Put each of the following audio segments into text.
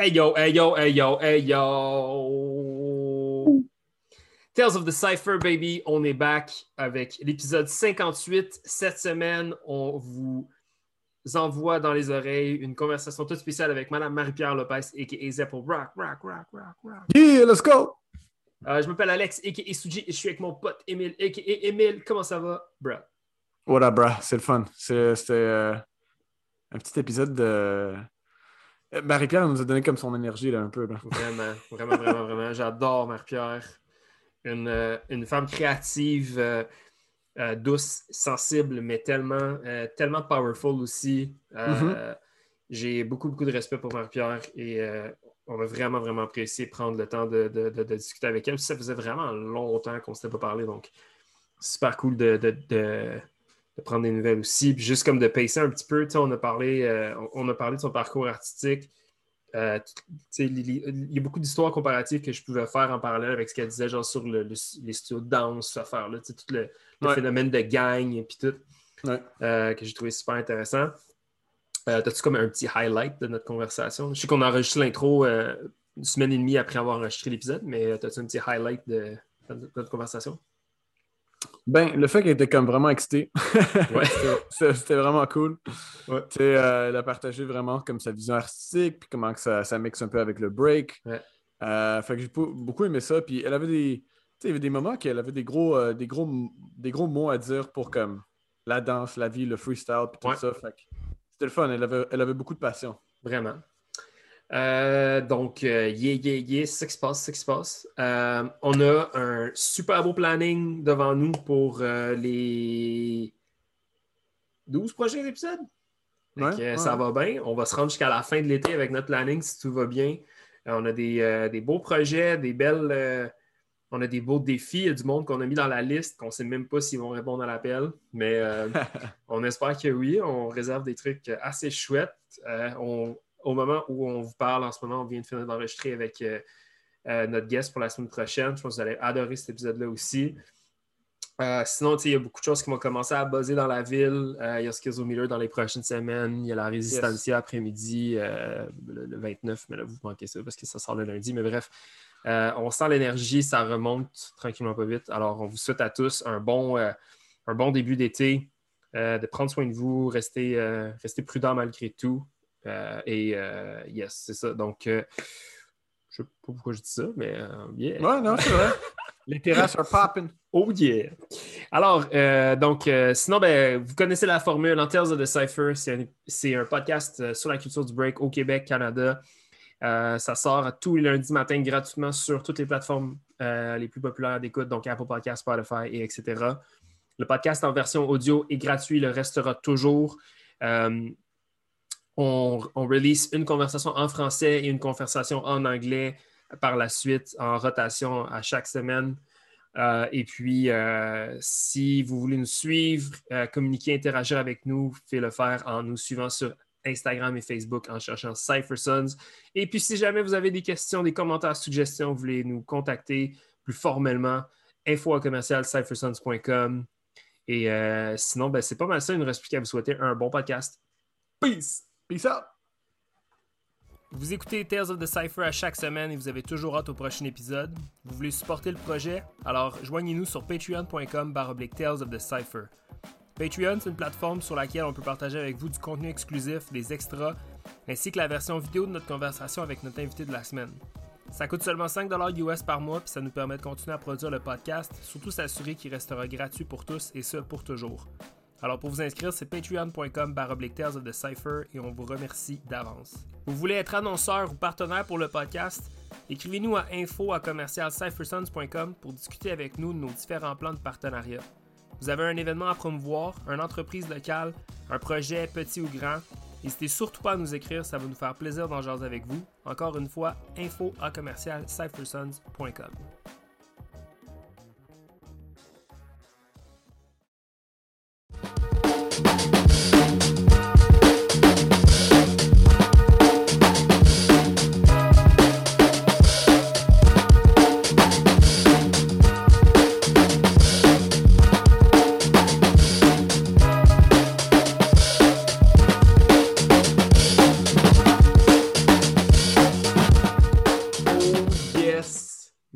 Hey yo, hey yo, hey yo, hey yo. Tales of the Cypher, baby, on est back avec l'épisode 58. Cette semaine, on vous envoie dans les oreilles une conversation toute spéciale avec Madame Marie-Pierre Lopez, a.k.a. Zeppel. Rock, rock, rock, rock, rock. Yeah, let's go! Euh, je m'appelle Alex, a.k.a. Suji, et je suis avec mon pote Emile, a.k.a. Emile. Comment ça va, bro? What up, bro? C'est le fun. C'est- C'était euh, un petit épisode de. Euh, Marie-Pierre nous a donné comme son énergie, là, un peu. Là. Vraiment, vraiment, vraiment, vraiment. J'adore Marie-Pierre. Une, euh, une femme créative, euh, euh, douce, sensible, mais tellement, euh, tellement powerful aussi. Euh, J'ai beaucoup, beaucoup de respect pour Marie-Pierre et euh, on a vraiment, vraiment apprécié prendre le temps de, de- de- de discuter avec elle. Ça faisait vraiment longtemps qu'on ne s'était pas parlé, donc super cool de, de- prendre des nouvelles aussi. Puis juste comme de pacer un petit peu, tu sais, on a parlé, euh, on- on a parlé de son parcours artistique. Euh, il y a beaucoup d'histoires comparatives que je pouvais faire en parallèle avec ce qu'elle disait, genre sur le- le- les studios de danse, cette affaire-là, tout le, phénomène de gang et puis tout, Ouais. euh, que j'ai trouvé super intéressant. Euh, T'as-tu comme un petit highlight de notre conversation? Je sais qu'on a enregistré l'intro une semaine et demie après avoir enregistré l'épisode, mais t'as-tu un petit highlight de, de notre conversation? Ben, le fait qu'elle était comme vraiment excitée, Ouais. c'était vraiment cool. Ouais. Euh, elle a partagé vraiment comme sa vision artistique, puis comment que ça, ça mixe un peu avec le break. Ouais. Euh, fait que j'ai beau- beaucoup aimé ça. Puis elle avait des. Il y avait des moments qu'elle avait des gros, euh, des, gros, des gros mots à dire pour comme la danse, la vie, le freestyle, puis tout ça. Fait que c'était le fun. Elle avait, elle avait beaucoup de passion. Vraiment. Euh, donc, euh, yeah, yeah, yeah, c'est ça qui se passe, c'est ça qui se passe. Euh, on a un super beau planning devant nous pour euh, les 12 prochains épisodes. Ouais, que, ouais, ça va bien. On va se rendre jusqu'à la fin de l'été avec notre planning si tout va bien. On a des, des beaux projets, des belles. on a des beaux défis. Il y a du monde qu'on a mis dans la liste, qu'on ne sait même pas s'ils vont répondre à l'appel. Mais on espère que oui. On réserve des trucs assez chouettes. On- au moment où on vous parle en ce moment, on vient de finir d'enregistrer avec euh, euh, notre guest pour la semaine prochaine. Je pense que vous allez adorer cet épisode-là aussi. Euh, sinon, il y a beaucoup de choses qui vont commencer à buzzer dans la ville. Euh, il y a Schizometer dans les prochaines semaines. Il y a la Resistencia après-midi, euh, le, le 29, mais là, vous manquez ça parce que ça sort le lundi. Mais bref, on sent l'énergie, ça remonte tranquillement pas vite. Alors, on vous souhaite à tous un bon, un bon début d'été, de prendre soin de vous, rester, euh, rester prudent malgré tout. Euh, et euh, yes, c'est ça. Donc, euh, je sais pas pourquoi je dis ça, mais yeah. Ouais, non, c'est vrai. Les terrasses are popping. Oh yeah! Alors, euh, donc, euh, sinon, ben, vous connaissez la formule. En of the Cypher, c'est un, podcast sur la culture du break au Québec, Canada. Euh, ça sort tous les lundis matin gratuitement sur toutes les plateformes les plus populaires d'écoute, donc Apple Podcasts, Spotify, et etc. Le podcast en version audio est gratuit, il le restera toujours. On, release une conversation en français et une conversation en anglais par la suite en rotation à chaque semaine. Euh, et puis, euh, si vous voulez nous suivre, euh, communiquer, interagir avec nous, vous pouvez le faire en nous suivant sur Instagram et Facebook en cherchant Cypher Sons. Et puis, si jamais vous avez des questions, des commentaires, suggestions, vous voulez nous contacter plus formellement, info commercial. Et sinon, ben, c'est pas mal ça. Il ne reste plus qu'à vous souhaiter un bon podcast. Peace! Peace out. Vous écoutez Tales of the Cypher à chaque semaine et vous avez toujours hâte au prochain épisode. Vous voulez supporter le projet? Alors joignez-nous sur patreon.com baroblique Tales of the Cypher. Patreon, c'est une plateforme sur laquelle on peut partager avec vous du contenu exclusif, des extras, ainsi que la version vidéo de notre conversation avec notre invité de la semaine. Ça coûte seulement 5$ US par mois, puis ça nous permet de continuer à produire le podcast, surtout s'assurer qu'il restera gratuit pour tous et ce pour toujours. Alors pour vous inscrire, c'est patreon.com Tales of the Cypher et on vous remercie d'avance. Vous voulez être annonceur ou partenaire pour le podcast? Écrivez-nous à info pour discuter avec nous de nos différents plans de partenariat. Vous avez un événement à promouvoir, une entreprise locale, un projet petit ou grand, n'hésitez surtout pas à nous écrire, ça va nous faire plaisir d'en jaser avec vous. Encore une fois, info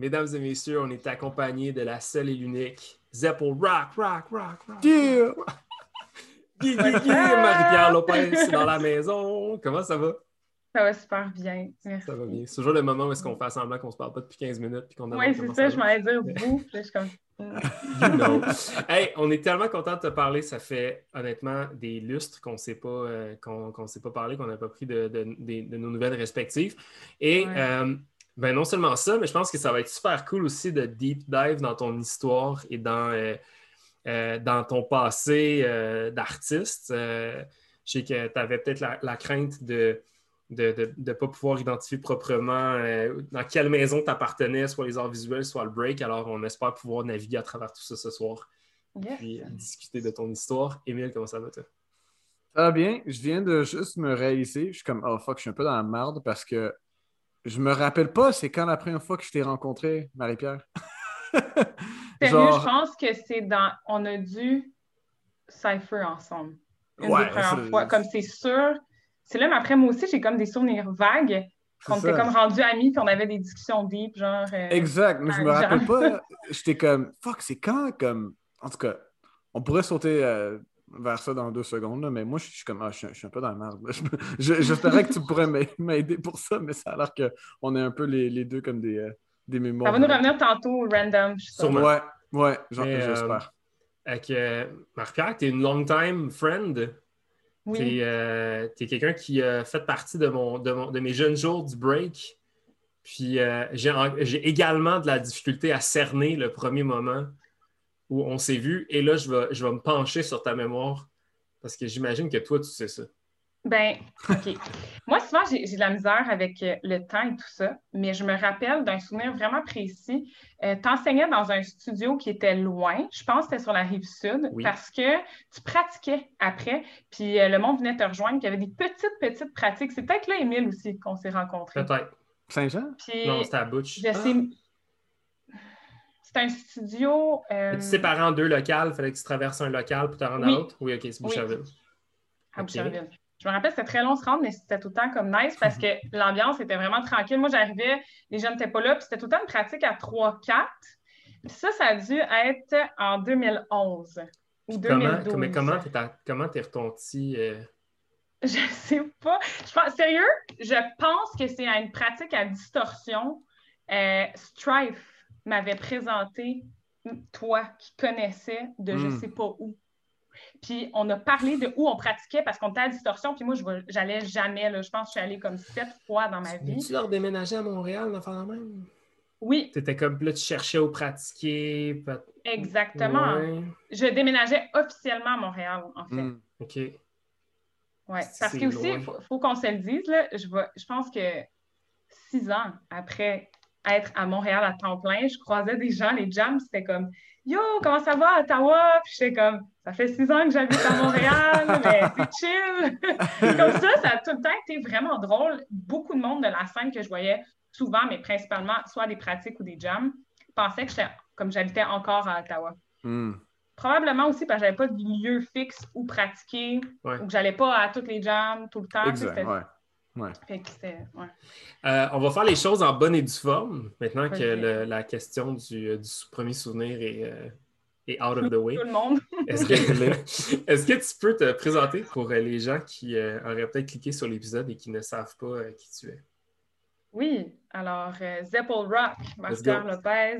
Mesdames et messieurs, on est accompagné de la seule et l'unique Zeppel Rock, Rock, Rock, Rock. Yeah! Guy, Guy, Guy, Marie-Pierre Lopez dans la maison. Comment ça va? Ça va super bien. Merci. Ça va bien. C'est toujours le moment où est-ce qu'on fait semblant qu'on se parle pas depuis 15 minutes puis qu'on Oui, c'est ça, je m'allais dire vous. Puis je suis comme. You know. Hey, on est tellement content de te parler. Ça fait honnêtement des lustres qu'on ne s'est pas, euh, qu'on, s'est pas parlé, qu'on n'a pas pris de, de- de- de nos nouvelles respectives. Et Ouais. euh, ben non seulement ça, mais je pense que ça va être super cool aussi de deep dive dans ton histoire et dans, euh, euh, dans ton passé euh, d'artiste. Euh, je sais que tu avais peut-être la, la crainte de de ne pas pouvoir identifier proprement euh, dans quelle maison tu appartenais, soit les arts visuels, soit le break. Alors, on espère pouvoir naviguer à travers tout ça ce soir Yes. puis discuter de ton histoire. Émile, comment ça va, toi? Ça va bien. Je viens de juste me réaliser. Je suis comme, oh fuck, je suis un peu dans la merde parce que je me rappelle pas c'est quand la première fois que je t'ai rencontré, Marie-Pierre? Sérieux, je pense que c'est dans. On a dû Cypher ensemble. Une Ouais, des premières c'est- fois. Comme c'est sûr. C'est là, mais après, moi aussi, j'ai comme des souvenirs vagues. Était ça. comme rendus amis, puis on avait des discussions deep, genre. euh, Exact, mais je me rappelle pas. J'étais comme, fuck, c'est quand comme. En tout cas, on pourrait sauter euh, vers ça dans deux secondes, là, mais moi, je suis comme, ah, je, suis- je suis un peu dans la merde. J'espérais que tu pourrais m'a- m'aider pour ça, mais ça a l'air qu'on est un peu les, les deux comme des, euh, des mémoires. Ça va nous revenir tantôt, random. Sûrement. Ouais, ouais, euh, j'espère. Avec euh, Marc-Pierre, tu es une long-time friend. Oui. Tu es, quelqu'un qui a fait partie de, mon, de, mon- de mes jeunes jours du break. Puis euh, j'ai également de la difficulté à cerner le premier moment où on s'est vu. Et là, je vais, je vais me pencher sur ta mémoire parce que j'imagine que toi, tu sais ça. Ben, OK. Moi, souvent, j'ai j'ai de la misère avec euh, le temps et tout ça, mais je me rappelle d'un souvenir vraiment précis. Euh, tu enseignais dans un studio qui était loin, je pense que c'était sur la rive sud, Oui. parce que tu pratiquais après, puis euh, le monde venait te rejoindre, puis il y avait des petites, petites pratiques. C'est peut-être là, Émile, aussi, qu'on s'est rencontrés. Peut-être. Saint-Jean? Non, c'était à Butch. je sais... C'est un studio... euh, Tu séparé en deux locales, il fallait que tu traverses un local pour te rendre Oui. à l'autre? Oui, ok, c'est Boucherville. à. Boucherville. Je me rappelle, c'était très long se rendre, mais c'était tout le temps comme nice parce que l'ambiance était vraiment tranquille. Moi, j'arrivais, les gens n'étaient pas là, puis c'était tout le temps une pratique à 3-4. Puis ça, ça a dû être en 2011 ou Comment, 2012. comment, comment t'es comment t'es retonti? euh, Je sais pas. Je pense, sérieux, je pense que c'est une pratique à distorsion. Euh, Strife m'avait présenté toi qui connaissais de je Hmm. sais pas où. Puis on a parlé de où on pratiquait parce qu'on était à distorsion. Puis moi, j'allais jamais. Là. Je pense que je suis allée comme sept fois dans ma vie. tu leur déménager à Montréal, la même? Oui, T'étais comme là, tu cherchais où pratiquer. exactement. Ouais, Je déménageais officiellement à Montréal, en fait. Hmm. OK. C'est Parce que aussi, loin. il faut, faut qu'on se le dise, là, je, vais- je pense que six ans après être à Montréal à temps plein, je croisais des gens, les jams, c'était comme Yo, comment ça va, Ottawa? Puis j'étais comme Ça fait six ans que j'habite à Montréal, mais c'est chill. comme ça, ça a tout le temps été vraiment drôle. Beaucoup de monde de la scène que je voyais souvent, mais principalement soit des pratiques ou des jams, pensaient que j'étais comme j'habitais encore à Ottawa. Hmm. Probablement aussi parce que j'avais pas de lieu fixe où pratiquer, Ouais. ou que j'allais pas à toutes les jams tout le temps. Exact, ouais. Ouais. fait que c'était- ouais. Euh, on va faire les choses en bonne et due forme, maintenant que le- la question du, euh, du premier souvenir est, euh, est out of the way. Tout le monde. Est-ce que, tu peux te présenter pour euh, les gens qui euh, auraient peut-être cliqué sur l'épisode et qui ne savent pas euh, qui tu es? Oui, alors euh, Zeppel Rock, go. Lopez.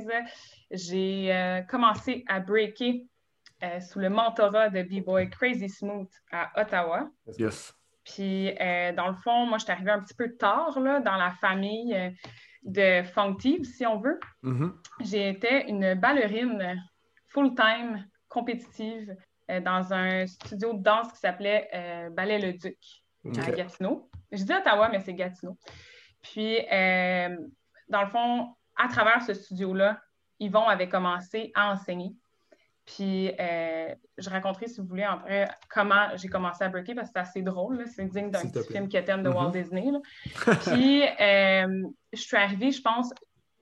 J'ai euh, commencé à breaker euh, sous le mentorat de B-Boy Crazy Smooth à Ottawa. Yes. Puis, euh, dans le fond, moi, je suis arrivée un petit peu tard là, dans la famille euh, de Funky, si on veut. Mhm. J'étais une ballerine full-time, compétitive, euh, dans un studio de danse qui s'appelait euh, Ballet Le Duc à Gatineau. Je dis Ottawa, mais c'est Gatineau. Puis, dans le fond, à travers ce studio-là, Yvon avait commencé à enseigner. Puis, euh, je raconterai, si vous voulez, après, comment j'ai commencé à breaker, parce que c'est assez drôle. C'est digne d'un petit film quétaine de Mhm. Walt Disney. là. Puis, euh, je suis arrivée, je pense,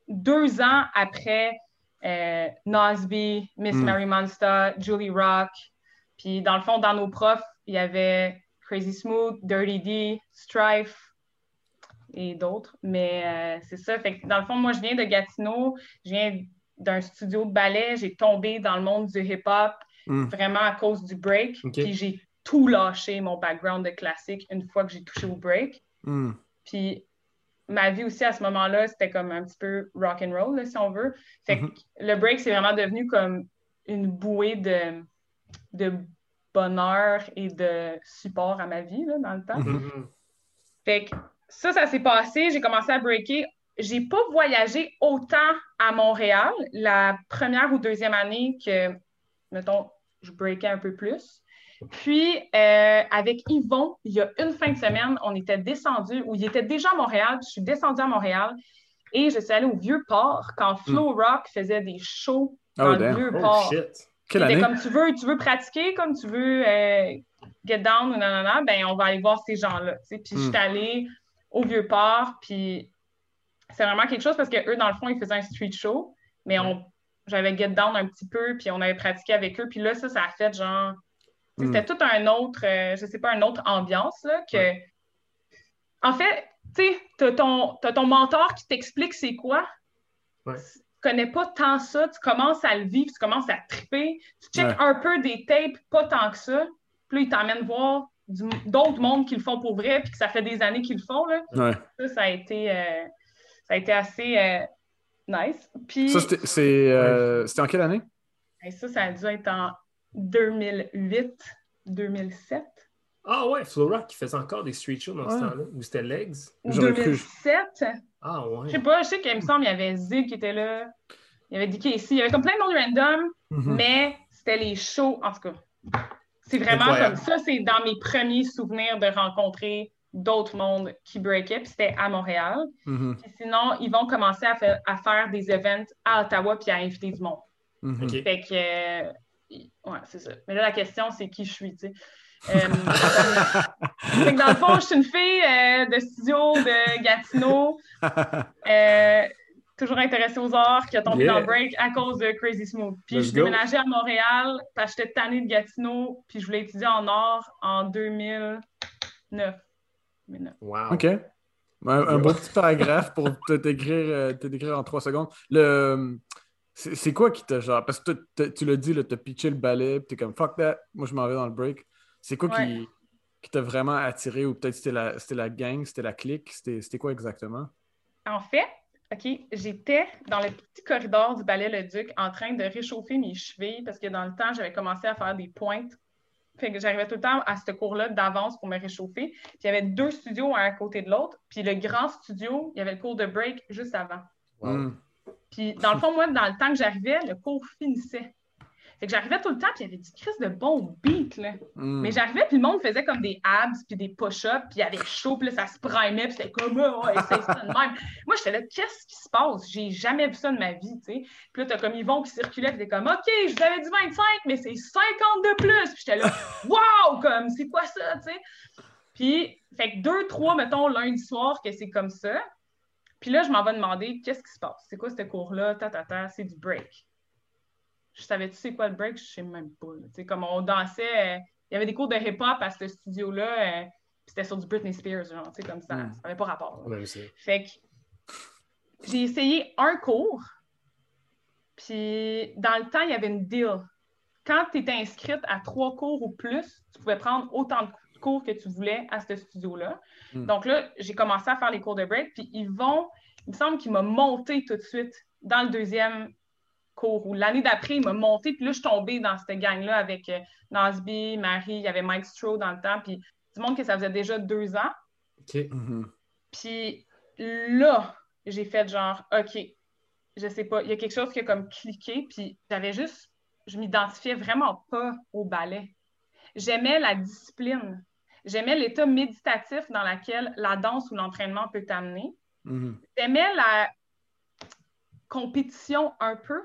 deux ans après euh, Nosby, Miss Mm. Mary Monster, Julie Rock. Puis, dans le fond, dans nos profs, il y avait Crazy Smooth, Dirty D, Strife. et d'autres. Mais euh, c'est ça. Fait que dans le fond, moi, je viens de Gatineau, je viens d'un studio de ballet, j'ai tombé dans le monde du hip-hop Mm. vraiment à cause du break. Puis j'ai tout lâché, mon background de classique, une fois que j'ai touché au break. Hmm. Puis ma vie aussi à ce moment-là, c'était comme un petit peu rock and roll, là, si on veut. Fait que Mhm. le break, c'est vraiment devenu comme une bouée de, de bonheur et de support à ma vie là, dans le temps. Mhm. Fait que ça, ça s'est passé. J'ai commencé à breaker. J'ai pas voyagé autant à Montréal la première ou deuxième année que, mettons, je breakais un peu plus. Puis, euh, avec Yvon, il y a une fin de semaine, on était descendu, ou il était déjà à Montréal, puis je suis descendue à Montréal, et je suis allée au Vieux-Port quand Flow Rock faisait des shows dans Oh, le damn. Oh Vieux-Port. shit. Quelle année? comme tu veux, tu veux pratiquer, comme tu veux euh, get down ou nanana, ben on va aller voir ces gens-là. Puis je Mm. suis allée au Vieux-Port, puis c'est vraiment quelque chose parce qu'eux, dans le fond, ils faisaient un street show, mais on, j'avais get down un petit peu, puis on avait pratiqué avec eux, puis là, ça, ça a fait genre. Mm. C'était tout un autre, euh, je sais pas, une autre ambiance, là, que. En fait, tu sais, t'as ton, t'as ton mentor qui t'explique c'est quoi. Ouais. Tu connais pas tant ça, tu commences à le vivre, tu commences à triper, tu checkes un peu des tapes, pas tant que ça. Puis là, il t'emmène voir d'autres mondes qui le font pour vrai, puis que ça fait des années qu'ils le font. Là. Ça, ça a été, euh, ça a été assez euh, nice. Puis Ça, c'était c'est, euh, c'était en quelle année? et ça, ça a dû être en 2008, 2007. Ah ouais, Rock qui faisait encore des street shows dans ce temps-là. Ou c'était Legs? Ou J'aurais cru. 2007. Ah ouais. Je sais pas, je sais qu'il me semble qu'il y avait Zig qui était là. Il y avait DK ici. Il y avait comme plein de monde random, Mhm. mais c'était les shows, en tout cas. C'est vraiment Incroyable. comme ça, c'est dans mes premiers souvenirs de rencontrer d'autres mondes qui breakaient, puis c'était à Montréal. Mhm. Puis sinon, ils vont commencer à, faire- à faire des events à Ottawa puis à inviter du monde. Mhm. Ok. Fait que, euh, ouais, c'est ça. Mais là, la question, c'est qui je suis, tu sais. Euh, fait que dans le fond, je suis une fille euh, de studio de Gatineau, euh, toujours intéressée aux arts, qui a tombé Yeah. dans le break à cause de Crazy Smooth. Puis Let's je go. déménageais à Montréal parce que j'étais tannée de Gatineau, puis je voulais étudier en art en 2009. 2009. Wow. OK. Un, un beau petit paragraphe pour te décrire, euh, te décrire en trois secondes. Le, c'est c'est quoi qui t'a genre. Parce que tu l'as dit, t'as pitché le ballet, puis t'es comme fuck that, moi je m'en vais dans le break. C'est quoi qui, Ouais. qui t'a vraiment attiré ou peut-être c'était la, c'était la gang, c'était la clique, c'était c'était quoi exactement? En fait, OK, j'étais dans le petit corridor du Ballet Le Duc en train de réchauffer mes chevilles parce que dans le temps, j'avais commencé à faire des pointes. Fait que j'arrivais tout le temps à ce cours-là d'avance pour me réchauffer. Puis il y avait deux studios un à côté de l'autre. Puis le grand studio, il y avait le cours de break juste avant. Wow. Hmm. Puis dans le fond, moi, dans le temps que j'arrivais, le cours finissait. Fait que j'arrivais tout le temps, puis il y avait du crise de bons beats, là. Hmm. Mais j'arrivais, puis le monde faisait comme des abs, puis des push-ups, puis il y avait chaud, puis là, ça se primait, puis c'était comme, oh, essaye ça de même. Moi, j'étais là, qu'est-ce qui se passe? J'ai jamais vu ça de ma vie, tu sais. Puis là, t'as comme Yvon qui circulait, puis t'es comme, OK, je vous avais dit 25, mais c'est 50 de plus. Puis j'étais là, wow, comme, c'est quoi ça, tu sais? Puis, fait que deux, trois, mettons, lundi soir, que c'est comme ça. Puis là, je m'en vais demander, qu'est-ce qui se passe? C'est quoi ce cours-là? Ta, ta, ta, c'est du break. Je savais-tu c'est quoi le break? Je sais même pas. Tu sais, comme on dansait, euh, il y avait des cours de hip-hop à ce studio-là, euh, c'était sur du Britney Spears, genre, tu sais, comme ça. Mm. Ça n'avait pas rapport. ça. Fait que j'ai essayé un cours, puis dans le temps, il y avait une deal. Quand tu étais inscrite à trois cours ou plus, tu pouvais prendre autant de cours que tu voulais à ce studio-là. Mm. Donc là, j'ai commencé à faire les cours de break, puis ils vont, il me semble qu'il m'a monté tout de suite dans le deuxième cours, ou l'année d'après, il m'a monté, puis là, je suis tombée dans cette gang-là avec euh, Nasby, Marie, il y avait Mike Stroh dans le temps, puis du monde que ça faisait déjà deux ans. OK. Mhm. Puis là, j'ai fait genre, OK, je sais pas, il y a quelque chose qui a comme cliqué, puis j'avais juste, je m'identifiais vraiment pas au ballet. J'aimais la discipline. J'aimais l'état méditatif dans lequel la danse ou l'entraînement peut t'amener. Mhm. J'aimais la compétition un peu.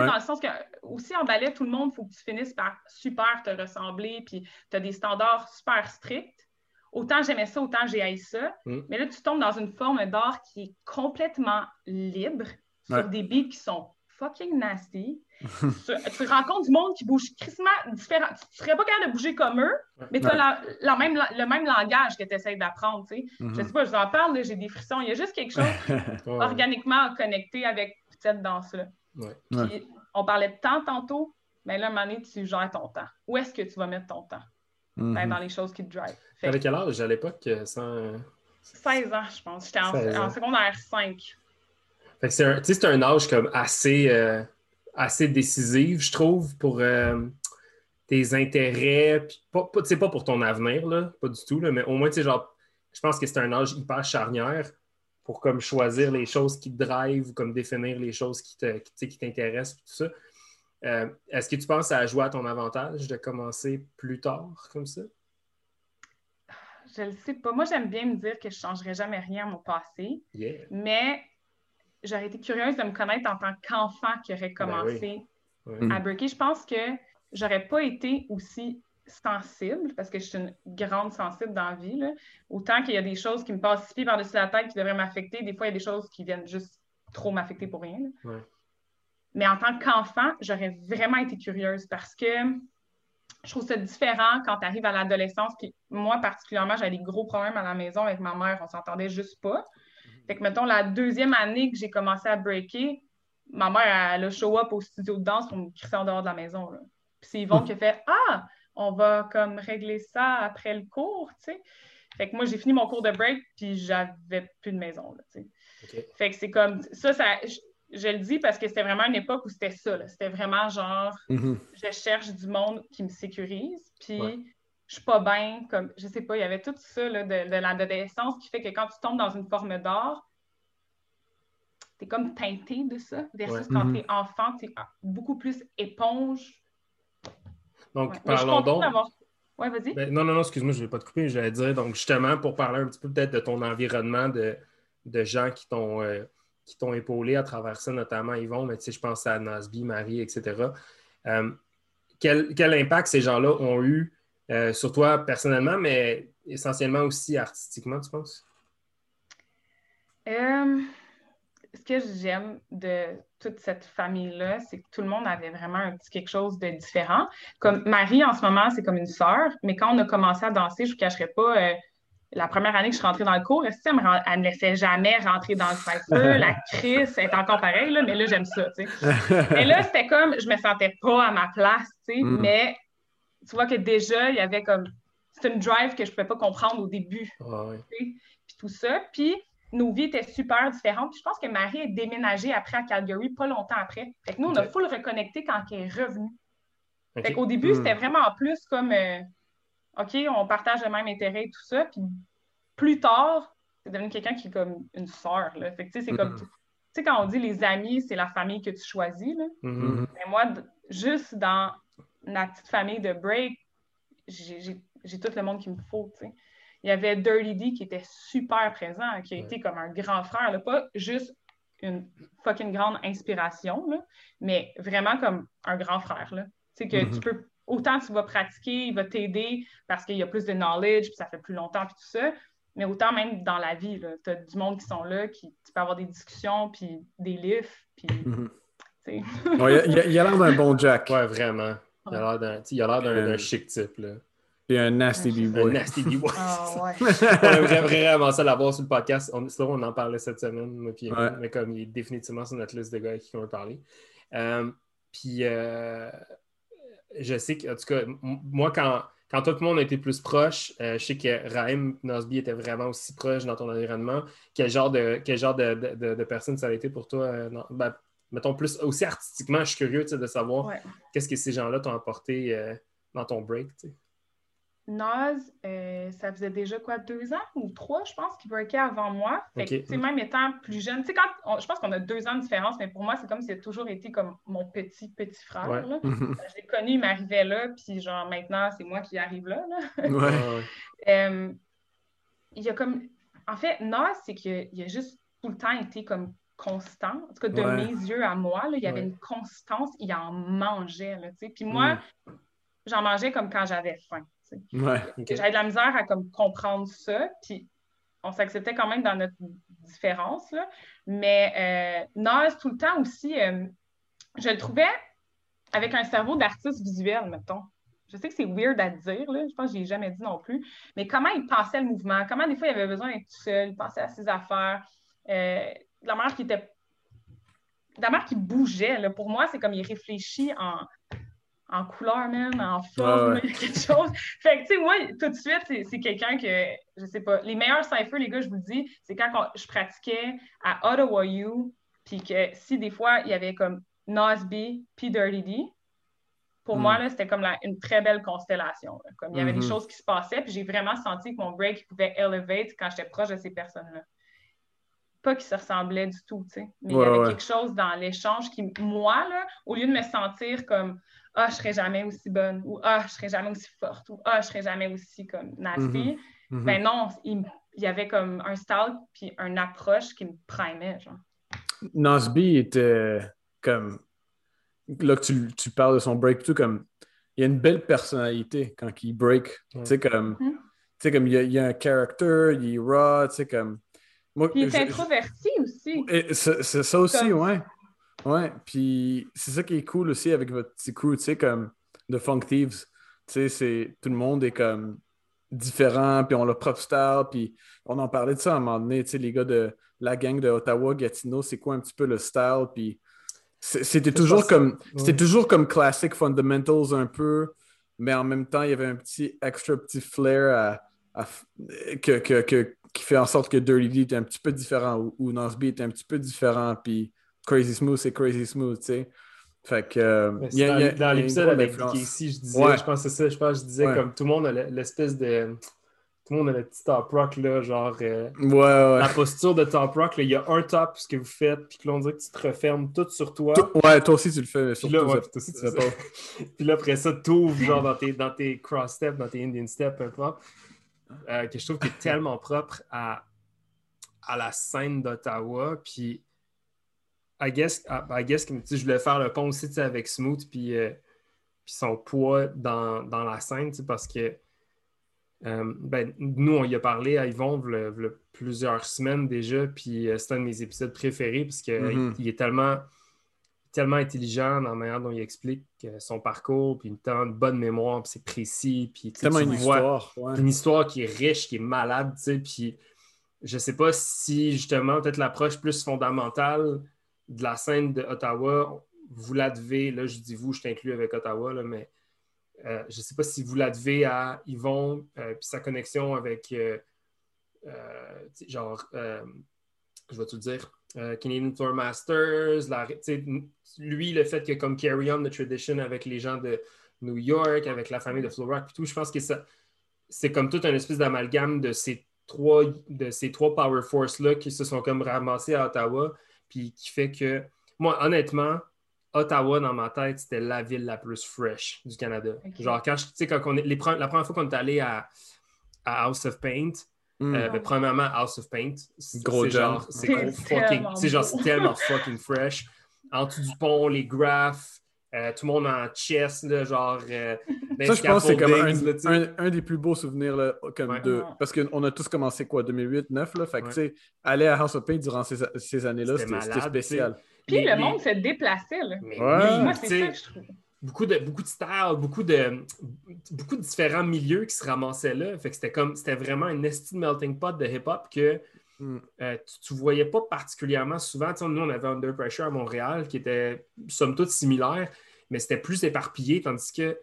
Ouais. Dans le sens que, aussi en ballet, tout le monde, il faut que tu finisses par super te ressembler, puis tu as des standards super stricts. Autant j'aimais ça, autant j'ai haï ça. Mm. Mais là, tu tombes dans une forme d'art qui est complètement libre, sur Ouais. des beats qui sont fucking nasty. tu, tu rencontres du monde qui bouge crissement différent. Tu serais pas capable de bouger comme eux, mais tu as Ouais. la, la même, le même langage que tu essaies d'apprendre. tu sais. Je sais pas, je vous en parle, j'ai des frissons. Il y a juste quelque chose organiquement connecté avec cette danse-là. Ouais. Puis, Ouais. on parlait de temps tantôt, mais là, à un moment donné, tu gères ton temps. Où est-ce que tu vas mettre ton temps? Ben, Mhm. dans les choses qui te drive. Fait Avec que quel âge à l'époque euh, sans. 16 ans, je pense. J'étais en, 16 ans. en secondaire 5. Fait que c'est un, c'est un âge comme assez, euh, assez décisif, je trouve, pour euh, tes intérêts. Puis pas, pas, tu sais, pas pour ton avenir, là, pas du tout, là, mais au moins, tu sais, genre, je pense que c'est un âge hyper charnière pour comme choisir les choses qui te drive ou comme définir les choses qui te- qui, t'intéressent, tout ça. Euh, Est-ce que tu penses à jouer à ton avantage de commencer plus tard comme ça? Je le sais pas. Moi, j'aime bien me dire que je changerais jamais rien à mon passé, Yeah. mais j'aurais été curieuse de me connaître en tant qu'enfant qui aurait commencé Ouais. Mhm. à breaker. Je pense que j'aurais pas été aussi sensible, parce que je suis une grande sensible dans la vie. là. Autant qu'il y a des choses qui me passent pieds par-dessus la tête qui devraient m'affecter, des fois, il y a des choses qui viennent juste trop m'affecter pour rien. Ouais. Mais en tant qu'enfant, j'aurais vraiment été curieuse parce que je trouve ça différent quand tu arrives à l'adolescence. Puis moi, particulièrement, j'avais des gros problèmes à la maison avec ma mère. On s'entendait juste pas. Fait que, mettons, la deuxième année que j'ai commencé à breaker, ma mère, elle a show up au studio de danse pour me crisser en dehors de la maison. là. Puis c'est Yvonne qui a fait Ah, on va comme régler ça après le cours, tu sais. Fait que moi, j'ai fini mon cours de break, puis j'avais plus de maison, là, tu sais. Fait que c'est comme ça, ça je, je le dis parce que c'était vraiment une époque où c'était ça. là. C'était vraiment genre, Mhm. je cherche du monde qui me sécurise, puis Ouais. je suis pas bien, comme, je sais pas, il y avait tout ça là, de, de l'adolescence qui fait que quand tu tombes dans une forme d'art, t'es comme teinté de ça, versus Ouais. quand Mhm. t'es enfant, t'es beaucoup plus éponge. Donc, Ouais. Parlons donc. Ouais, vas-y. Ben, non, non, non, excuse-moi, je ne vais pas te couper. J'allais dire, donc, justement, pour parler un petit peu peut-être de ton environnement, de, de gens qui t'ont euh, qui t'ont épaulé à travers ça, notamment Yvon, mais tu sais, je pense à Nasby, Marie, etc. Euh, quel, quel impact ces gens-là ont eu euh, sur toi personnellement, mais essentiellement aussi artistiquement, tu penses? Ce que j'aime de toute cette famille-là, c'est que tout le monde avait vraiment un petit quelque chose de différent. Comme Marie, en ce moment, c'est comme une sœur, mais quand on a commencé à danser, je ne vous cacherai pas, euh, la première année que je suis rentrée dans le cours, elle elle me laissait jamais rentrer dans le cypher? La Chris est encore pareille, là, mais là, j'aime ça. Mais là, c'était comme, je me sentais pas à ma place, tu sais, Mm. mais tu vois que déjà, il y avait comme, c'est une drive que je pouvais pas comprendre au début Ah, puis tout ça. Puis nos vies étaient super différentes. Puis je pense que Marie est déménagée après à Calgary, pas longtemps après. Fait que nous, on a full reconnecté quand elle est revenue. Fait qu'au début, Hmm. c'était vraiment plus comme euh, OK, on partage le même intérêt et tout ça. Puis plus tard, c'est devenu quelqu'un qui est comme une sœur. Là. Fait que tu sais, c'est comme. Mhm. Tu sais, quand on dit les amis, c'est la famille que tu choisis. Là. Mhm. Mais moi, juste dans ma petite famille de break, j'ai tout le monde qu'il me faut. tu sais. Il y avait Dirty D qui était super présent, qui a Ouais. été comme un grand frère, là, pas juste une fucking grande inspiration, là, mais vraiment comme un grand frère. Là. Tu sais que Mhm. tu peux, autant tu vas pratiquer, il va t'aider parce qu'il y a plus de knowledge, puis ça fait plus longtemps, puis tout ça. Mais autant même dans la vie, tu as du monde qui sont là, qui, tu peux avoir des discussions, puis des livres, puis Mhm. tu sais. Ouais, il a- l'air d'un bon Jack. Ouais, vraiment. Il a l'air d'un, tu sais, il a l'air d'un, d'un chic type. Là. Et un nasty Un Un B-boy. nasty B-boy. Ouais. on aimerait vraiment ça l'avoir sur le podcast. On, sinon, on en parlait cette semaine, moi, puis Ouais. mais comme il est définitivement sur notre liste de gars avec qui on veut parler. Euh, puis, euh, je sais que, en tout cas, moi, quand, quand tout le monde a été plus proche, euh, je sais que Raïm Nosby était vraiment aussi proche dans ton environnement. Quel genre de, quel genre de, de, de- de personne ça a été pour toi? euh, dans- ben, mettons plus aussi artistiquement, je suis curieux de savoir Ouais. qu'est-ce que ces gens-là t'ont apporté euh, dans ton break. Naz, euh, ça faisait déjà quoi, deux ans ou trois, je pense, qu'il breakait avant moi. Fait que, même étant plus jeune, tu sais, quand on- je pense qu'on a deux ans de différence, mais pour moi, c'est comme s'il a toujours été comme mon petit, petit frère. Ouais. là. Mhm. Je l'ai connu, il m'arrivait là, puis genre maintenant, c'est moi qui arrive là. là. Ouais. Ouais. Euh, il y a comme. En fait, Naz, c'est qu'il il a juste tout le temps été comme constant. En tout cas, de mes yeux à moi, là, il y avait une constance, il en mangeait. Là, puis moi, j'en mangeais comme quand j'avais faim. Ouais. J'avais de la misère à comme, comprendre ça, puis on s'acceptait quand même dans notre différence. Là. Mais euh, Naz, tout le temps aussi, euh, je le trouvais avec un cerveau d'artiste visuel, mettons. Je sais que c'est weird à dire, là. je pense que je l'ai jamais dit non plus, mais comment il pensait le mouvement, comment des fois il avait besoin d'être tout seul, il pensait à ses affaires, euh, la manière qui était. La manière qui bougeait, là. pour moi, c'est comme il réfléchit en, en couleur même, en forme, quelque chose. Fait que, tu sais, moi, tout de suite, c'est quelqu'un que, je sais pas, les meilleurs ciphers, les gars, je vous le dis, c'est quand je pratiquais à Ottawa U, puis que si des fois, il y avait comme Nosby puis Dirty D, pour moi, hmm. c'était comme une très belle constellation. Comme il y avait des hmm. choses qui se passaient, puis j'ai vraiment senti que mon break pouvait elevate quand j'étais proche de ces personnes-là. Pas qu'ils se ressemblaient du tout, tu sais, mais il y avait quelque chose dans l'échange qui, moi, là, au lieu de me sentir comme ah, je serai jamais aussi bonne, ou ah, je serai jamais aussi forte, ou ah, je serai jamais aussi comme nasty. Mm Ben non, il, y avait comme un style puis une approche qui me primait, genre. Nasby était comme. Là que tu, tu, parles de son break, tout comme. Il y a une belle personnalité quand il break. Tu sais, comme. Tu sais, comme il y, a, il y, a, un character, il est raw, tu sais, comme. Moi, il est introverti aussi. C'est ça aussi, ouais. Ouais, puis c'est ça qui est cool aussi avec votre petit crew, tu sais, comme The Funk Thieves. Tu sais, c'est tout le monde est comme différent, puis on a leur propre style, puis on en parlait de ça à un moment donné, tu sais, les gars de la gang de Ottawa, Gatineau, c'est quoi un petit peu le style, puis c'était toujours comme c'était toujours comme classic fundamentals un peu, mais en même temps, il y avait un petit extra petit flair à, que, qui fait en sorte que Dirty D était un petit peu différent ou, ou Nasby était un petit peu différent, puis Crazy Smooth, c'est Crazy Smooth, tu sais. Fait que. Euh, y a, dans, l'épisode avec Casey, je disais, je pense que c'est ça, je pense que je disais comme tout le monde a l'espèce de. Tout le monde a le petit top rock, là, genre. Euh, ouais, ouais. La posture de top rock, il y a un top, ce que vous faites, puis que là, on dirait que tu te refermes tout sur toi. ouais, toi aussi, tu le fais, mais surtout, puis là, toi aussi, tu le fais pas. puis là, après ça, tu ouvres, genre, dans tes, dans tes cross-steps, dans tes Indian steps, peu importe. Euh, que je trouve qui est tellement propre à, à la scène d'Ottawa, puis I guess, ah, I guess je voulais faire le pont aussi avec Smooth puis, euh, puis son poids dans, la scène parce que euh, ben, nous, on y a parlé à Yvon il plusieurs semaines déjà, puis euh, c'est un de mes épisodes préférés parce qu'il mm-hmm. est tellement, tellement intelligent dans la manière dont il explique son parcours, puis il a une bonne mémoire, puis c'est précis. Puis, tellement une histoire. Une histoire qui est riche, qui est malade, puis je sais pas si justement peut-être l'approche plus fondamentale de la scène de Ottawa, vous la devez, là je dis vous, je t'inclus avec Ottawa, là, mais euh, je ne sais pas si vous la devez à Yvon, euh, puis sa connexion avec, euh, genre, je vais tout dire, Canadian Tour Masters, lui, le fait que comme Carry On the Tradition avec les gens de New York, avec la famille de Flow tout, je pense que ça, c'est comme tout un espèce d'amalgame de ces trois, de ces trois Power Force-là qui se sont comme ramassés à Ottawa puis qui fait que, moi, honnêtement, Ottawa, dans ma tête, c'était la ville la plus fresh du Canada. Genre, quand tu sais, quand on est, la première fois qu'on est allé à, House of Paint, mm. euh, ben, premièrement, House of Paint, c'est genre, c'est fucking, c'est genre, tellement fucking fresh. En dessous du pont, les graphes, euh, tout le monde en chess, là, genre. Euh, ça, je pense que c'est comme un, des plus beaux souvenirs, là, comme de, parce qu'on a tous commencé quoi, 2008, 2009, là? Fait que, tu sais, aller à House of Pain durant ces, ces années-là, c'était spécial. Puis le monde se déplaçait, là. Mais, moi, c'est ça que je trouve. Beaucoup de, beaucoup de stars, beaucoup de, beaucoup de différents milieux qui se ramassaient là. Fait que c'était comme, c'était vraiment un esti melting pot de hip-hop que Hmm. Euh, tu ne voyais pas particulièrement souvent. Nous, on avait Under Pressure à Montréal qui était somme toute similaire, mais c'était plus éparpillé, tandis que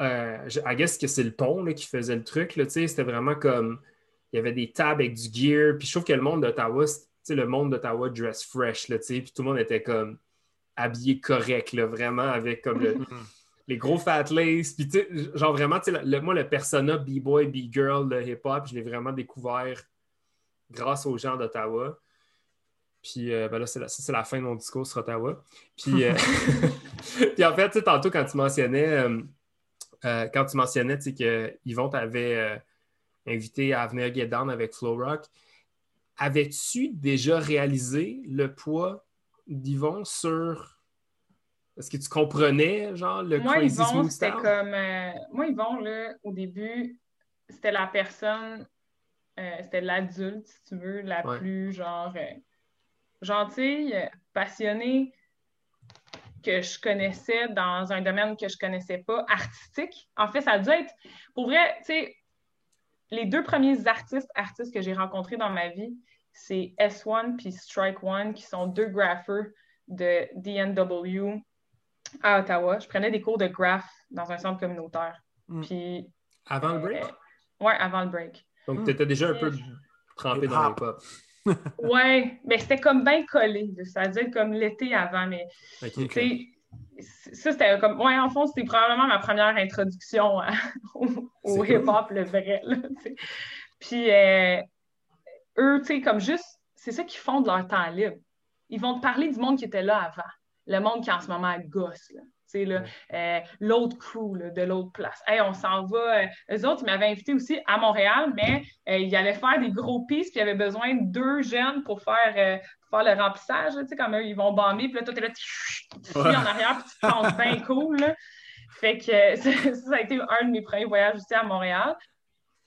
euh, I guess que c'est le pont qui faisait le truc. C'était vraiment comme il y avait des tables avec du gear. Puis je trouve que le monde d'Ottawa, le monde d'Ottawa dress fresh, là, puis tout le monde était comme habillé correct, là, vraiment, avec comme hmm. les gros fat lace. Puis genre vraiment, le, moi, le persona B-boy, B-girl de hip-hop, je l'ai vraiment découvert grâce aux gens d'Ottawa. Puis euh, ben là, c'est la, la, fin de mon discours sur Ottawa. Puis, euh, puis en fait, tantôt, quand tu mentionnais, euh, quand tu mentionnais que Yvon t'avait invité à venir get down avec Flow Rock, avais-tu déjà réalisé le poids d'Yvon sur. Est-ce que tu comprenais, genre, le moi, Crazy Yvon, c'était comme. moi, Yvon, là, au début, c'était la personne c'était l'adulte, si tu veux, la plus genre gentille, passionnée. que je connaissais dans un domaine que je connaissais pas, artistique. En fait, ça a dû être, pour vrai, tu sais, les deux premiers artistes, artistes que j'ai rencontrés dans ma vie, c'est S1 puis Strike One, qui sont deux grapheurs de DNW à Ottawa. Je prenais des cours de graph dans un centre communautaire. Hmm. Puis, Avant le break? euh, ouais, avant le break. Donc, tu étais déjà un peu trempé dans le Hip-hop. Ouais, mais c'était comme bien collé. Ça veut dire comme l'été avant, mais ça, c'était comme. Ouais, en fond, c'était probablement ma première introduction à- au, au C'est cool. hip-hop, le vrai. là. Puis, euh, eux, tu sais, comme juste, c'est ça qu'ils font de leur temps libre. Ils vont te parler du monde qui était là avant. Le monde qui en ce moment gosse, là. Euh, l'autre crew là, de l'autre place. Hey, on s'en va. euh, eux autres, ils m'avaient invité aussi à Montréal, mais euh, ils allaient faire des gros pistes, puis ils avaient besoin de deux jeunes pour faire, euh, faire le remplissage. Tu sais, comme eux, ils vont bomber, puis là, toi, t'es là, tu Ouais. en arrière, puis tu te penses bien cool. là. Fait que ça, ça a été un de mes premiers voyages aussi à Montréal.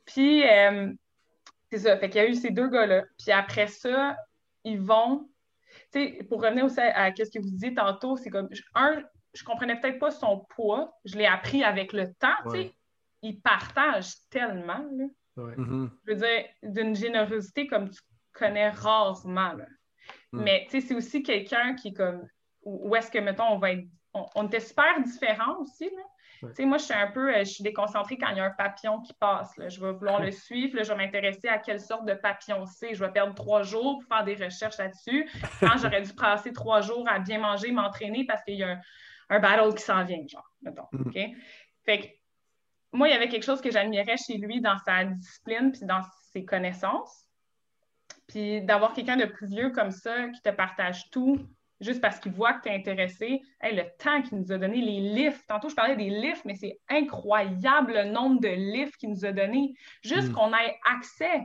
Puis, c'est ça. Fait qu'il y a eu ces deux gars-là. Puis après ça, ils vont. Tu sais, pour revenir aussi à, à ce que vous disiez tantôt, c'est comme. Un, je comprenais peut-être pas son poids. Je l'ai appris avec le temps. Tu sais, Ouais. il partage tellement. là. Ouais. Mhm. Je veux dire, d'une générosité comme tu connais rarement. là. Mm. Mais tu sais, c'est aussi quelqu'un qui est comme. Où est-ce que, mettons, on va être. On, on était super différents aussi. Là. Ouais. Tu sais, moi, je suis un peu, euh, je suis déconcentrée quand il y a un papillon qui passe. là. Je vais vouloir le suivre. là, je vais m'intéresser à quelle sorte de papillon c'est. Je vais perdre trois jours pour faire des recherches là-dessus. Quand j'aurais dû passer trois jours à bien manger, m'entraîner parce qu'il y a un, un battle qui s'en vient, genre, mettons. Mm. OK? Fait que moi, il y avait quelque chose que j'admirais chez lui dans sa discipline puis dans ses connaissances. Puis d'avoir quelqu'un de plus vieux comme ça qui te partage tout juste parce qu'il voit que tu es intéressé. Hey, le temps qu'il nous a donné, les lifts. Tantôt, je parlais des lifts, mais c'est incroyable le nombre de lifts qu'il nous a donné. Juste Mm. qu'on ait accès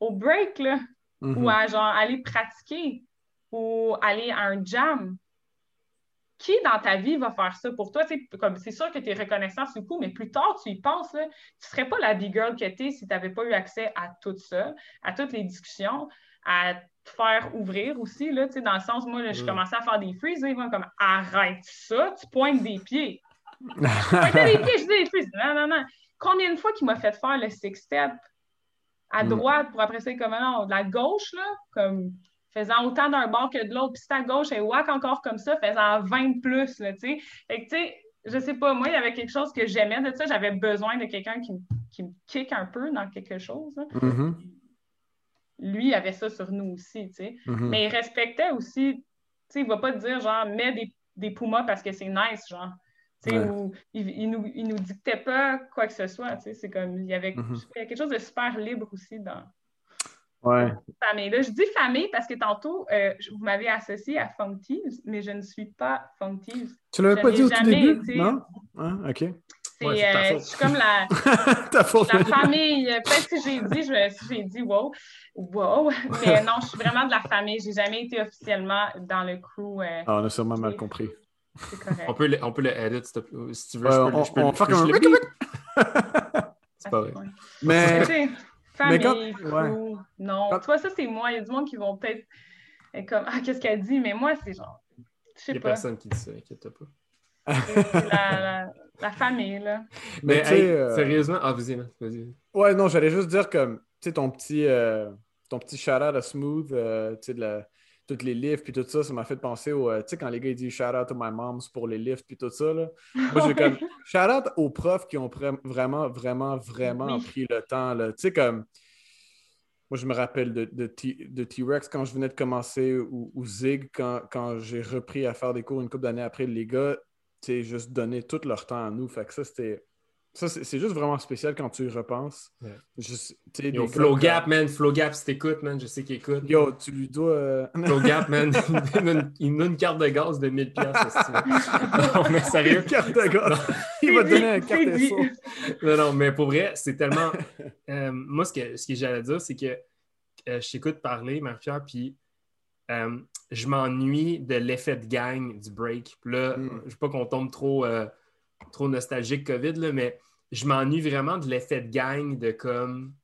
au break, là, ou à genre aller pratiquer ou aller à un jam. Qui dans ta vie va faire ça pour toi? Comme C'est sûr que tu es reconnaissant sur le coup, mais plus tard, tu y penses, là, tu ne serais pas la big girl que tu es si tu n'avais pas eu accès à tout ça, à toutes les discussions, à te faire ouvrir aussi, là, dans le sens, moi, je Mm. commençais à faire des freezes, là, ils vont comme arrête ça, tu pointes des pieds. Pointer des pieds, je dis des freezes. Non, non, non. Combien de fois qu'il m'a fait faire le six-step à Mm. droite pour après ça, comme non, de la gauche, là, comme faisant autant d'un bord que de l'autre, puis si ta gauche est whack encore comme ça, faisant 20 de plus, là, tu sais. Fait que, tu sais, je sais pas, moi, il y avait quelque chose que j'aimais de ça, j'avais besoin de quelqu'un qui, me- qui me kick un peu dans quelque chose. Mhm. Lui, il avait ça sur nous aussi, tu sais. Mhm. Mais il respectait aussi, tu sais, il va pas te dire, genre, mets des, des pumas parce que c'est nice, genre. Tu sais, Ouais. ou il, il nous, il nous dictait pas quoi que ce soit, tu sais. C'est comme, il y avait Mhm. il y a quelque chose de super libre aussi dans Ouais. famille. Là, je dis famille parce que tantôt, euh, je- vous m'avez associé à Funky, mais je ne suis pas Funky. Tu l'avais Je pas n'ai dit au tout début? été- Non? Hein? OK. C'est Ouais, euh, je comme la, la famille. Peut-être que j'ai dit, je, si j'ai dit wow, wow, mais non, je suis vraiment de la famille. J'ai jamais été officiellement dans le crew. euh, Ah, on a sûrement mal compris. c'est correct. On peut le, on peut le edit s'il te plaît. si tu veux. Ouais, je peux, on- je peux, on va je faire peux- je un C'est pas vrai. Ouais. Mais Famille, Mais quand- crew, ouais. non. Quand- Tu vois, ça, c'est moi. Il y a du monde qui vont peut-être être comme Ah, qu'est-ce qu'elle dit? Mais moi, c'est genre, je Il sais n'y a pas. personne qui dit ça, inquiète pas. La, la, la famille, là. Mais hey, euh, sérieusement, ah, vas-y, vas-y. Ouais, non, j'allais juste dire comme, tu sais, ton petit, euh, ton petit shout-out à Smooth, euh, tu sais, de la- toutes les lifts puis tout ça, ça m'a fait penser au, euh, tu sais, quand les gars ils disent shout-out to my moms pour les lifts puis tout ça, là. Moi, j'ai comme, shout-out aux profs qui ont vraiment, vraiment, vraiment Oui. pris le temps, là. Tu sais, comme, moi, je me rappelle de, de, T-Rex quand je venais de commencer ou, ou Zig quand, quand j'ai repris à faire des cours une couple d'années après, les gars, tu sais, juste donner tout leur temps à nous. Fait que ça, c'était. Ça, c'est juste vraiment spécial quand tu y repenses. Ouais. Juste, Yo, Flow Gap, man, Flow Gap, si t'écoutes, man, je sais qu'il écoute. Yo, tu lui dois. euh, Flow Gap, man, il donne une, une carte de gaz de 1000 piastres. Non, mais sérieux? une carte de gaz. Il va te donner un dit, carte de. Non, non, mais pour vrai, c'est tellement. Euh, moi, ce que, ce que j'allais dire, c'est que euh, je t'écoute parler, Marie-Pierre, puis je m'ennuie de l'effet de gang du break. Puis là, Mm. je veux pas qu'on tombe trop, trop nostalgique COVID, là, mais je m'ennuie vraiment de l'effet de gang de comme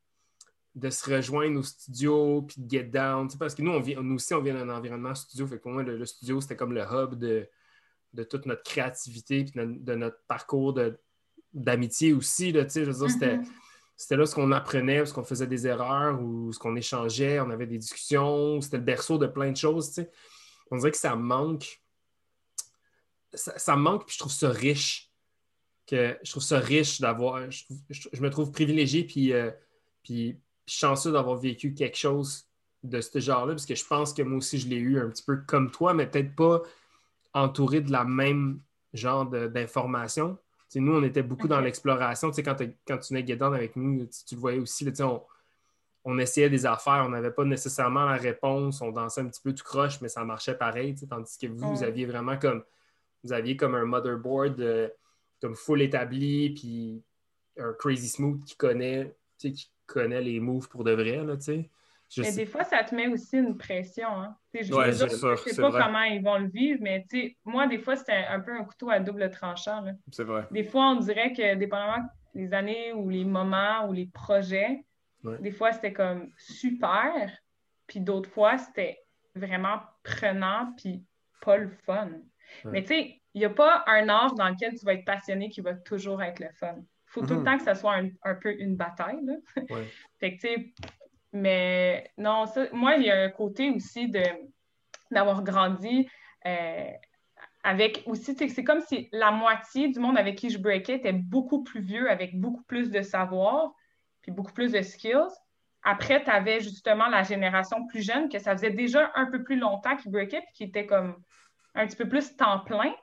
de se rejoindre au studio puis de get down. Parce que nous, on vient, nous aussi, on vient d'un environnement studio. Fait que pour moi, le, le studio, c'était comme le hub de, de toute notre créativité, puis de, de notre parcours d'amitié aussi. Là, tu sais, je veux dire, c'était, Mhm. c'était là ce qu'on apprenait, parce qu'on faisait des erreurs, ou ce qu'on échangeait, on avait des discussions, c'était le berceau de plein de choses. On dirait que ça manque. Ça, ça me manque, puis je trouve ça riche. Que, je trouve ça riche d'avoir. Je, je- je me trouve privilégié, puis, euh, puis, chanceux d'avoir vécu quelque chose de ce genre-là, parce que je pense que moi aussi, je l'ai eu un petit peu comme toi, mais peut-être pas entouré de la même genre d'informations. Tu sais, nous, on était beaucoup dans l'exploration. Tu sais, quand, quand tu venais Guédon avec nous, tu, le voyais aussi, là, on, on essayait des affaires, on n'avait pas nécessairement la réponse, on dansait un petit peu tout croche, mais ça marchait pareil. tu sais, Tandis que vous, vous aviez vraiment comme vous aviez comme un motherboard euh, comme full établi, puis un crazy smooth qui connaît, tu sais, qui connaît les moves pour de vrai. Là, tu sais. Mais sais- des fois, ça te met aussi une pression. Hein. Je Ouais, c'est je sais pas vrai. comment ils vont le vivre, mais moi, des fois, c'était un peu un couteau à double tranchant. C'est vrai. Des fois, on dirait que, dépendamment des années ou les moments ou les projets, Ouais. des fois, c'était comme super, puis d'autres fois, c'était vraiment prenant, puis pas le fun. Ouais. Mais tu sais, il n'y a pas un art dans lequel tu vas être passionné qui va toujours être le fun. Il faut tout le Mhm. temps que ça soit un, un peu une bataille. Là. Ouais. Fait que, tu sais, mais non, ça, moi, il y a un côté aussi de d'avoir grandi euh, avec aussi, c'est comme si la moitié du monde avec qui je breakais était beaucoup plus vieux, avec beaucoup plus de savoir, puis beaucoup plus de skills. Après, tu avais justement la génération plus jeune, que ça faisait déjà un peu plus longtemps qu'ils breakaient, puis qui était comme un petit peu plus temps plein.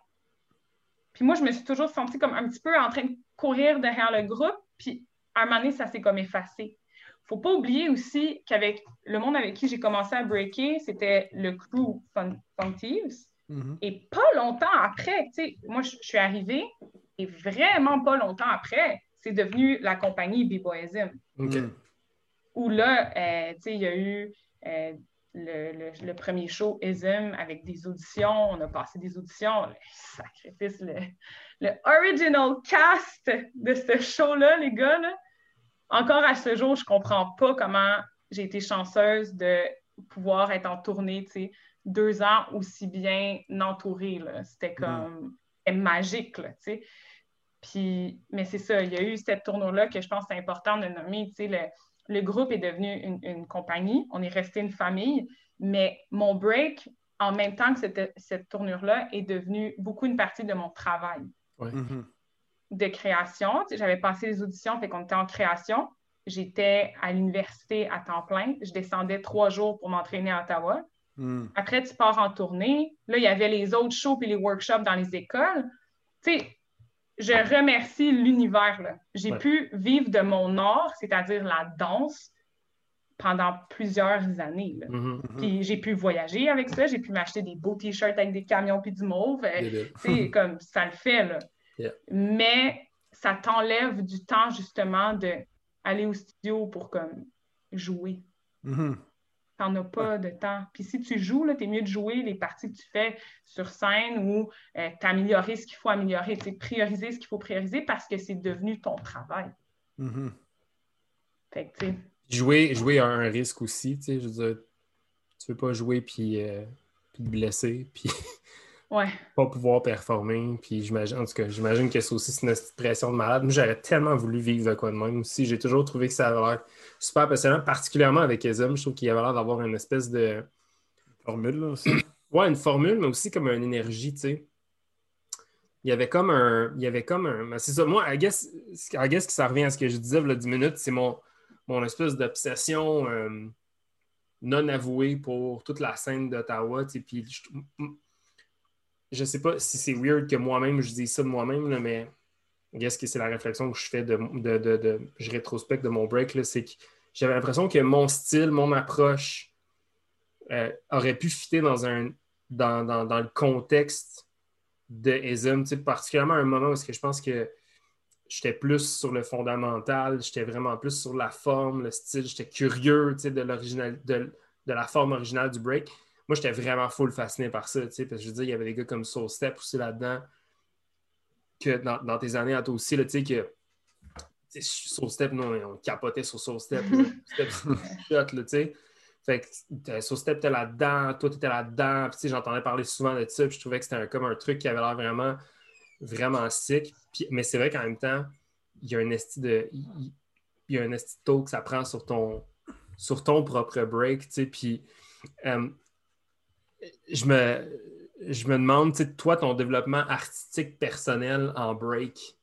Puis moi, je me suis toujours sentie comme un petit peu en train de courir derrière le groupe, puis à un moment donné, ça s'est comme effacé. Faut pas oublier aussi qu'avec le monde avec qui j'ai commencé à breaker, c'était le crew Fun, Fun Thieves. Mhm. Et pas longtemps après, tu sais, moi, je suis arrivée, et vraiment pas longtemps après, c'est devenu la compagnie B-Boyism où là, euh, tu sais, il y a eu euh, le, le- le premier show ISM avec des auditions. On a passé des auditions. Le sacrifice, le, le original cast de ce show-là, les gars. là. Encore à ce jour, je comprends pas comment j'ai été chanceuse de pouvoir être en tournée, deux ans aussi bien entourée. C'était comme c'était magique, là, tu sais. Puis, mais c'est ça, il y a eu cette tournure-là que je pense que c'est important de nommer, tu sais, le, le groupe est devenu une, une compagnie, on est resté une famille, mais mon break, en même temps que cette, cette tournure-là, est devenue beaucoup une partie de mon travail Mhm. de création. J'avais passé les auditions, fait qu'on était en création. J'étais à l'université à temps plein. Je descendais trois jours pour m'entraîner à Ottawa. Mhm. Après, tu pars en tournée. Là, il y avait les autres shows et les workshops dans les écoles. Tu sais, je remercie l'univers. J'ai Ouais. pu vivre de mon art, c'est-à-dire la danse, pendant plusieurs années. là. Mhm. Mhm. Puis j'ai pu voyager avec ça, j'ai pu m'acheter des beaux t-shirts avec des camions puis du mauve. Euh, comme ça le fait, là. Yeah. Mais ça t'enlève du temps, justement, de aller au studio pour, comme, jouer. Mhm. T'en as pas de temps. Puis si tu joues, là, t'es mieux de jouer les parties que tu fais sur scène ou euh, t'améliorer ce qu'il faut améliorer, tu prioriser ce qu'il faut prioriser parce que c'est devenu ton travail. Mhm. Fait que, tu sais, Jouer, jouer a un risque aussi, tu je veux dire, tu veux pas jouer puis, euh, puis te blesser, puis ouais. pas pouvoir performer, puis j'imagine, en tout cas, j'imagine que c'est aussi une pression de malade. Moi, j'aurais tellement voulu vivre de quoi de même aussi. J'ai toujours trouvé que ça avait l'air super passionnant, particulièrement avec Ezem. Je trouve qu'il avait l'air d'avoir une espèce de. Formule, là, aussi. Ouais, une formule, mais aussi comme une énergie, tu sais. Il y avait comme un. Il y avait comme un. mais C'est ça, moi, I guess, I guess que ça revient à ce que je disais il y a 10 minutes, c'est mon, mon espèce d'obsession euh, non avouée pour toute la scène d'Ottawa, tu sais. Puis je, sais pas si c'est weird que moi-même je dis ça de moi-même, mais guess que c'est la réflexion que je fais de. de, de, je rétrospecte de mon break, c'est que j'avais l'impression que mon style, mon approche euh, aurait pu fitter dans un dans, dans- dans le contexte de Ism, particulièrement à un moment où que je pense que j'étais plus sur le fondamental, j'étais vraiment plus sur la forme, le style, j'étais curieux de, de, de la forme originale du break. Moi, j'étais vraiment full fasciné par ça, tu sais, parce que je veux dire, il y avait des gars comme Soul Step aussi là-dedans, que dans, dans tes années à toi aussi, là, tu sais, que tu sais, Soul Step, nous, on capotait sur Soul Step. Step, shot, là, tu sais. Fait que So Step était là-dedans, toi, t'étais là-dedans. Puis, j'entendais parler souvent de ça, puis je trouvais que c'était comme un truc qui avait l'air vraiment, vraiment sick. Puis, mais c'est vrai qu'en même temps, il y a un esti de. Il, y a un esti que ça prend sur ton, sur ton propre break, tu sais. Puis, euh, je me je me demande, toi, ton développement artistique personnel en break,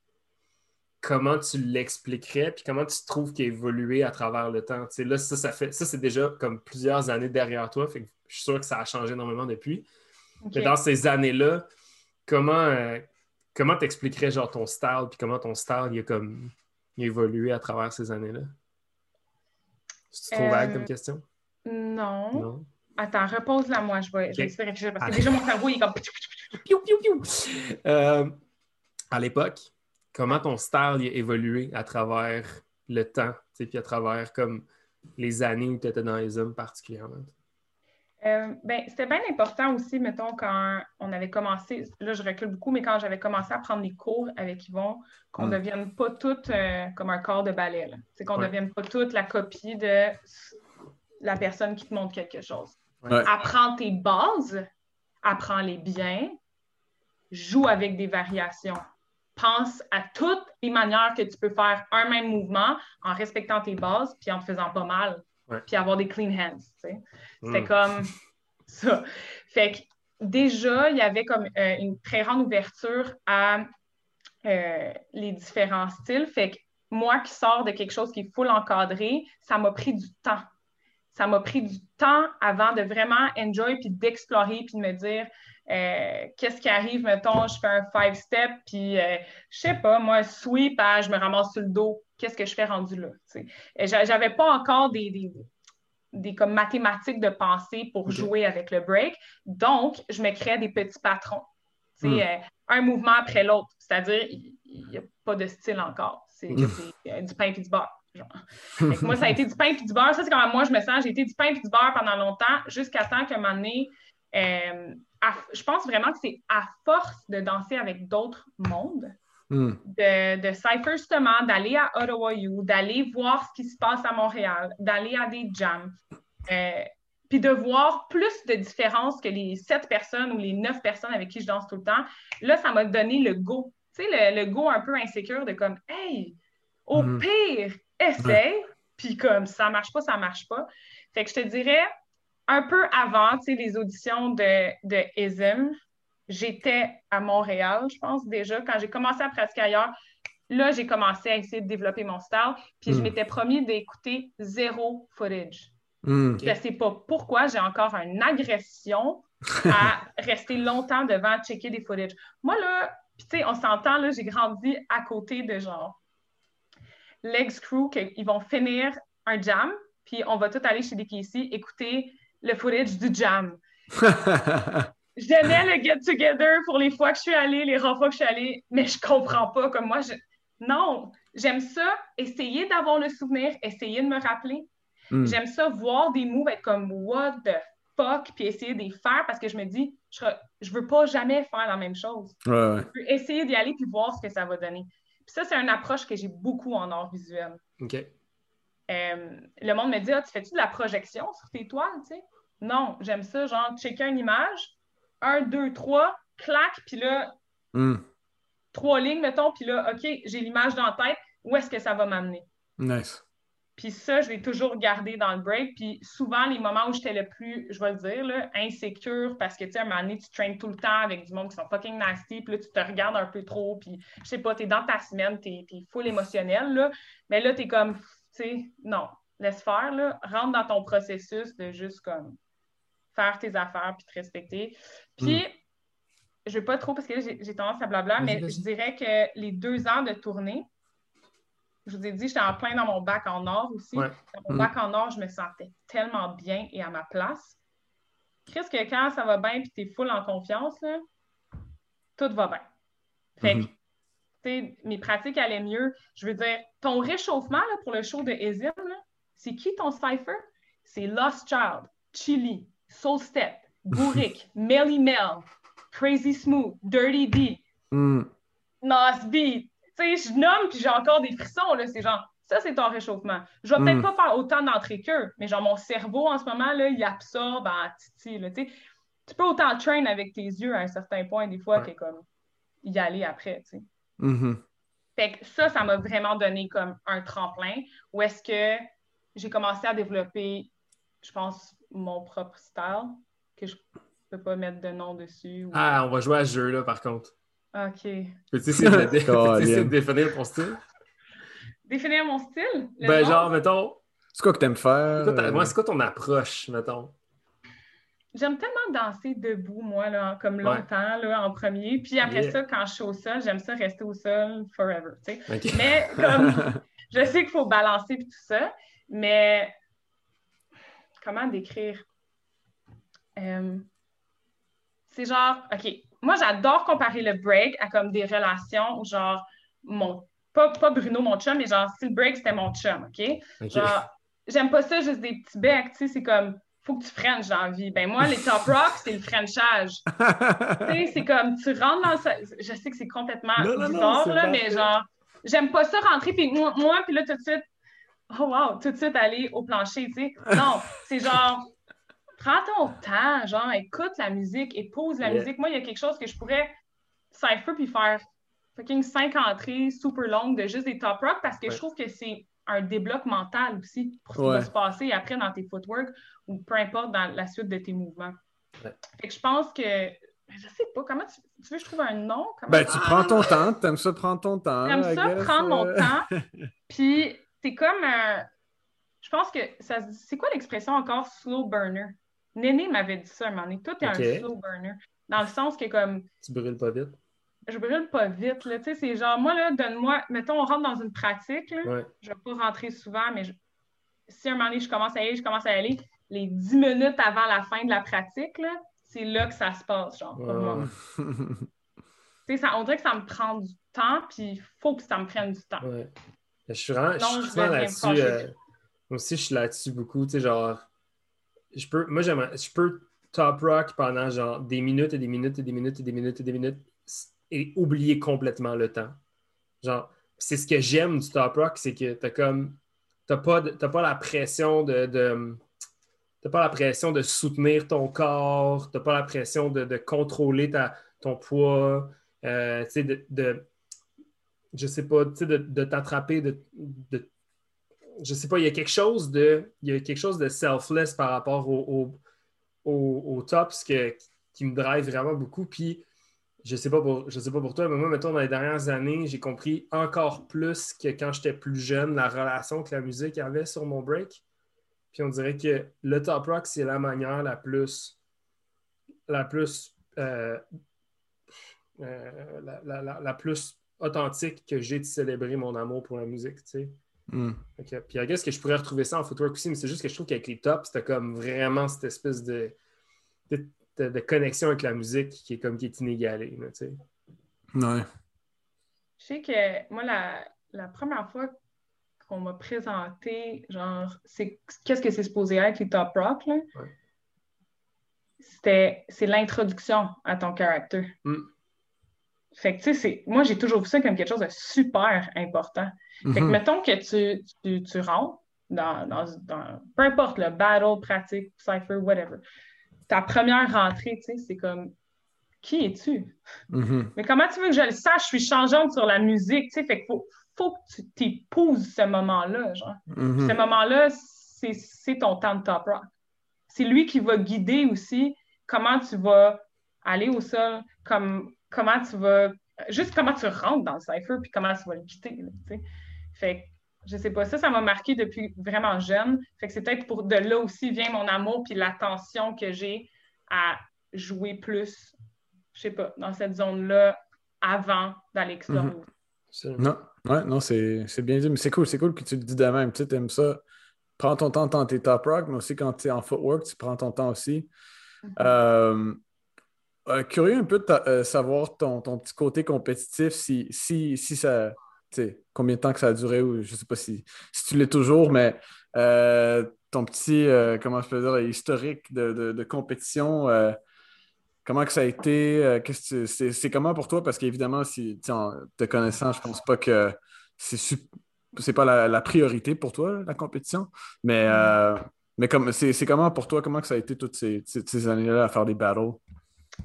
comment tu l'expliquerais, puis comment tu trouves qu'il a évolué à travers le temps? là, ça, ça fait ça, c'est déjà comme plusieurs années derrière toi. Fait je suis sûr que ça a changé énormément depuis. Mais dans ces années-là, comment euh, comment t'expliquerais genre ton style, puis comment ton style il a comme évolué à travers ces années-là? C'est trop vague comme euh, question? Non. Non? Attends, repose-la moi, je vais, essayer de réfléchir parce que déjà mon cerveau il est comme. Piou, piou, piou. Euh, à l'époque, comment ton style a évolué à travers le temps, puis à travers comme les années où tu étais dans les hommes particulièrement? Euh, ben, c'était bien important aussi, mettons, quand on avait commencé, là je recule beaucoup, mais quand j'avais commencé à prendre des cours avec Yvon, qu'on ne hmm. devienne pas toutes euh, comme un corps de ballet. C'est qu'on ne devienne pas toutes la copie de la personne qui te montre quelque chose. Apprends tes bases, apprends-les bien, joue avec des variations. Pense à toutes les manières que tu peux faire un même mouvement en respectant tes bases puis en te faisant pas mal. Puis avoir des clean hands. C'était mm. comme ça. Fait que déjà, il y avait comme euh, une très grande ouverture à euh, les différents styles. Fait que moi qui sors de quelque chose qui est full encadré, ça m'a pris du temps ça m'a pris du temps avant de vraiment enjoy puis d'explorer puis de me dire euh, qu'est-ce qui arrive, mettons, je fais un five step puis euh, je sais pas, moi, sweep, ah, je me ramasse sur le dos, qu'est-ce que je fais rendu là? J'avais pas encore des, des, comme mathématiques de pensée pour jouer avec le break, donc je me crée des petits patrons. Hmm. Euh, un mouvement après l'autre, c'est-à-dire il n'y a pas de style encore, c'est hmm. du pain et du beurre moi, ça a été du pain et du beurre. Ça, c'est comment moi je me sens. J'ai été du pain et du beurre pendant longtemps, jusqu'à temps qu'à un moment donné, euh, je pense vraiment que c'est à force de danser avec d'autres mondes, hmm. de, de Cypher justement, d'aller à Ottawa U, d'aller voir ce qui se passe à Montréal, d'aller à des jams, euh, puis de voir plus de différences que les sept personnes ou les neuf personnes avec qui je danse tout le temps. Là, ça m'a donné le go. Tu sais, le, go un peu insécure de comme, hey, au hmm. pire, essaye, puis comme ça marche pas, ça marche pas. Fait que je te dirais, un peu avant, les auditions de, de ISM, j'étais à Montréal, je pense, déjà. Quand j'ai commencé à pratiquer ailleurs, là, j'ai commencé à essayer de développer mon style, puis je hmm. m'étais promis d'écouter zéro footage. Mm. Je ne sais pas pourquoi j'ai encore une agression à rester longtemps devant checker des footage. Moi, là, tu sais, on s'entend, là, j'ai grandi à côté de genre Legs Crew qu'ils vont finir un jam, puis on va tout aller chez des ici écouter le footage du jam. J'aimais le get-together pour les fois que je suis allée, les rares fois que je suis allée, mais je comprends pas. Comme moi, je... non, j'aime ça, essayer d'avoir le souvenir, essayer de me rappeler. Hmm. J'aime ça, voir des moves être comme what the fuck, puis essayer de les faire parce que je me dis, je, je veux pas jamais faire la même chose. Je veux essayer d'y aller puis voir ce que ça va donner ça, c'est une approche que j'ai beaucoup en art visuel. OK. Euh, le monde me dit Ah, tu fais-tu de la projection sur tes toiles, tu sais? Non, j'aime ça, genre, checker une image, un, deux, trois, clac, puis là, hmm. trois lignes, mettons, puis là, OK, j'ai l'image dans la tête, où est-ce que ça va m'amener? Nice. Puis ça, je l'ai toujours gardé dans le break. Puis souvent, les moments où j'étais le plus, je vais le dire, là, insécure, parce que, tu sais, à un moment donné, tu traînes tout le temps avec du monde qui sont fucking nasty, puis là, tu te regardes un peu trop, puis je sais pas, t'es dans ta semaine, t'es es full émotionnel, là. Mais là, t'es comme, tu sais, non, laisse faire, là. Rentre dans ton processus de juste, comme, faire tes affaires, puis te respecter. Puis, mm. je vais pas trop, parce que j'ai tendance à blabla, mais je dirais que les deux ans de tournée, je vous ai dit, j'étais en plein dans mon bac en or aussi. Dans mon mm. bac en or, je me sentais tellement bien et à ma place. Qu'est-ce que quand ça va bien et tu es full en confiance, tout va bien. Fait que, mm-hmm. mes pratiques allaient mieux. Je veux dire, ton réchauffement pour le show de Ezim, c'est qui ton cipher? C'est Lost Child, Chili, Soul Step, Bourric, Melly Mel, Crazy Smooth, Dirty D, mm. Nas Beat, tu sais, je nomme, puis j'ai encore des frissons, là. C'est genre Ça, c'est ton réchauffement. Je vais peut-être Mm. pas faire autant d'entrée qu'eux, mais genre mon cerveau en ce moment, là, il absorbe en titi. Là, tu sais. tu peux autant train avec tes yeux à un certain point, des fois, Ouais. que comme y aller après. tu sais. Mhm. Fait que ça, ça m'a vraiment donné comme un tremplin où est-ce que j'ai commencé à développer, je pense, mon propre style, que je peux pas mettre de nom dessus. ou- Ah, on va jouer à ce jeu-là, par contre. OK. Peux-tu essayer de, dé- Colin. peux-tu essayer de définir ton style? Définir mon style? le Ben, nom? genre, mettons, C'est quoi que t'aimes faire? c'est quoi, ta- moi, c'est quoi ton approche, mettons? J'aime tellement danser debout, moi, là, comme Ouais. longtemps, là, en premier. Puis après Yeah. ça, quand je suis au sol, j'aime ça rester au sol forever, tu sais. Mais comme, je sais qu'il faut balancer puis tout ça, mais comment décrire? Euh, c'est genre, OK, moi j'adore comparer le break à comme des relations où genre, mon, pas, pas Bruno, mon chum, mais genre, si le break c'était mon chum, OK? Genre, j'aime pas ça juste des petits becs, tu sais, c'est comme, faut que tu frenches dans la vie. Ben moi, les top rock, c'est le frenchage. Tu sais, c'est comme, tu rentres dans ça. Je sais que c'est complètement Non, non, non, bizarre, là, mais genre, j'aime pas ça rentrer, puis moi, moi, puis là, tout de suite, oh wow, tout de suite aller au plancher, tu sais. Non, c'est genre, prends ton temps, genre, écoute la musique, épouse la Yeah. musique. Moi, il y a quelque chose que je pourrais cypher puis faire fucking cinq entrées super longues de juste des top rock parce que Ouais. je trouve que c'est un débloc mental aussi pour ce qui Ouais. va se passer après dans tes footwork ou peu importe dans la suite de tes mouvements. Ouais. Fait que je pense que je sais pas comment tu, tu veux que je trouve un nom? Comment Ben, tu prends ton temps, t'aimes ça prendre ton temps. J'aime I ça prendre mon euh. temps. Puis c'est comme un. Je pense que ça se dit- c'est quoi l'expression encore? Slow burner? Néné m'avait dit ça un moment donné. Tout est Ok. un slow burner. Dans le sens que comme Tu brûles pas vite. je brûle pas vite. Là. Tu sais, c'est genre moi là, donne-moi, mettons, on rentre dans une pratique. Là. Ouais. Je vais pas rentrer souvent, mais je- si un moment donné je commence à y aller, je commence à y aller. Les 10 minutes avant la fin de la pratique, là, c'est là que ça se passe, genre, pour moi. Tu sais, ça, on dirait que ça me prend du temps, puis il faut que ça me prenne du temps. Ouais. Je suis vraiment, là-dessus. euh, moi aussi, je suis là-dessus beaucoup. Tu sais, genre, je peux, moi, je peux top rock pendant genre des minutes et des minutes et des minutes et des minutes et des minutes et oublier complètement le temps. Genre, c'est ce que j'aime du top rock, c'est que t'as comme, t'as pas, t'as pas la pression de, de t'as pas la pression de soutenir ton corps, t'as pas la pression de, de contrôler ta, ton poids, euh, tu sais, de, je sais pas, tu sais, de, de t'attraper, de- je sais pas, il y a quelque chose de, il y a quelque chose de selfless par rapport au, au, au, tops que- qui me drive vraiment beaucoup. Puis, je sais pas pour, je sais pas pour toi, mais moi, mettons, dans les dernières années, j'ai compris encore plus que quand j'étais plus jeune, la relation que la musique avait sur mon break. Puis on dirait que le top rock, c'est la manière la plus, la plus, euh, euh, la, plus authentique que j'ai de célébrer mon amour pour la musique. Hmm. Puis, est-ce que je pourrais retrouver ça en footwork aussi, mais c'est juste que je trouve qu'avec les tops, c'était comme vraiment cette espèce de, de, de- de connexion avec la musique qui est comme qui est inégalée, là, tu sais. Ouais. Je sais que moi, la, la première fois qu'on m'a présenté, genre, c'est qu'est-ce que c'est supposé être les top rock, là? Ouais. C'était, c'est l'introduction à ton caractère. Mm. Fait que, tu sais, moi, j'ai toujours vu ça comme quelque chose de super important. Fait que, Mhm. mettons que tu, tu, tu rentres dans, dans, dans- peu importe le battle, pratique, cypher, whatever. Ta première rentrée, tu sais, c'est comme, qui es-tu? Mhm. Mais comment tu veux que je le sache? Je suis changeante sur la musique, tu sais, fait qu'il faut, faut que tu t'épouses ce moment-là, genre. Mhm. Ce moment-là, c'est c'est ton temps de top rock. C'est lui qui va guider aussi comment tu vas aller au sol, comme, comment tu vas... Juste comment tu rentres dans le cypher, puis comment tu vas le quitter, là, tu sais. Fait que, je sais pas, ça, ça m'a marqué depuis vraiment jeune. Fait que c'est peut-être pour de là aussi vient mon amour, puis l'attention que j'ai à jouer plus, je sais pas, dans cette zone-là avant d'aller explorer. Mhm. C'est- Non, ouais, non, c'est c'est bien dit, mais c'est cool, c'est cool que tu le dis de même. Tu sais, aimes ça. Prends ton temps quand t'es top rock, mais aussi quand tu es en footwork, tu prends ton temps aussi. Mhm. Euh, euh, curieux un peu de ta- euh, savoir ton, ton petit côté compétitif, si, si, si ça. Combien de temps que ça a duré, ou je sais pas si, si tu l'es toujours, mais euh, ton petit, comment je peux dire, historique de, de- de compétition, comment que ça a été, c'est, comment pour toi? Parce qu'évidemment, si, en te connaissant, je pense pas que c'est c'est pas la, la priorité pour toi, la compétition. Mais, euh, mais comme c'est comment pour toi, comment que ça a été toutes ces- ces années-là à faire des battles?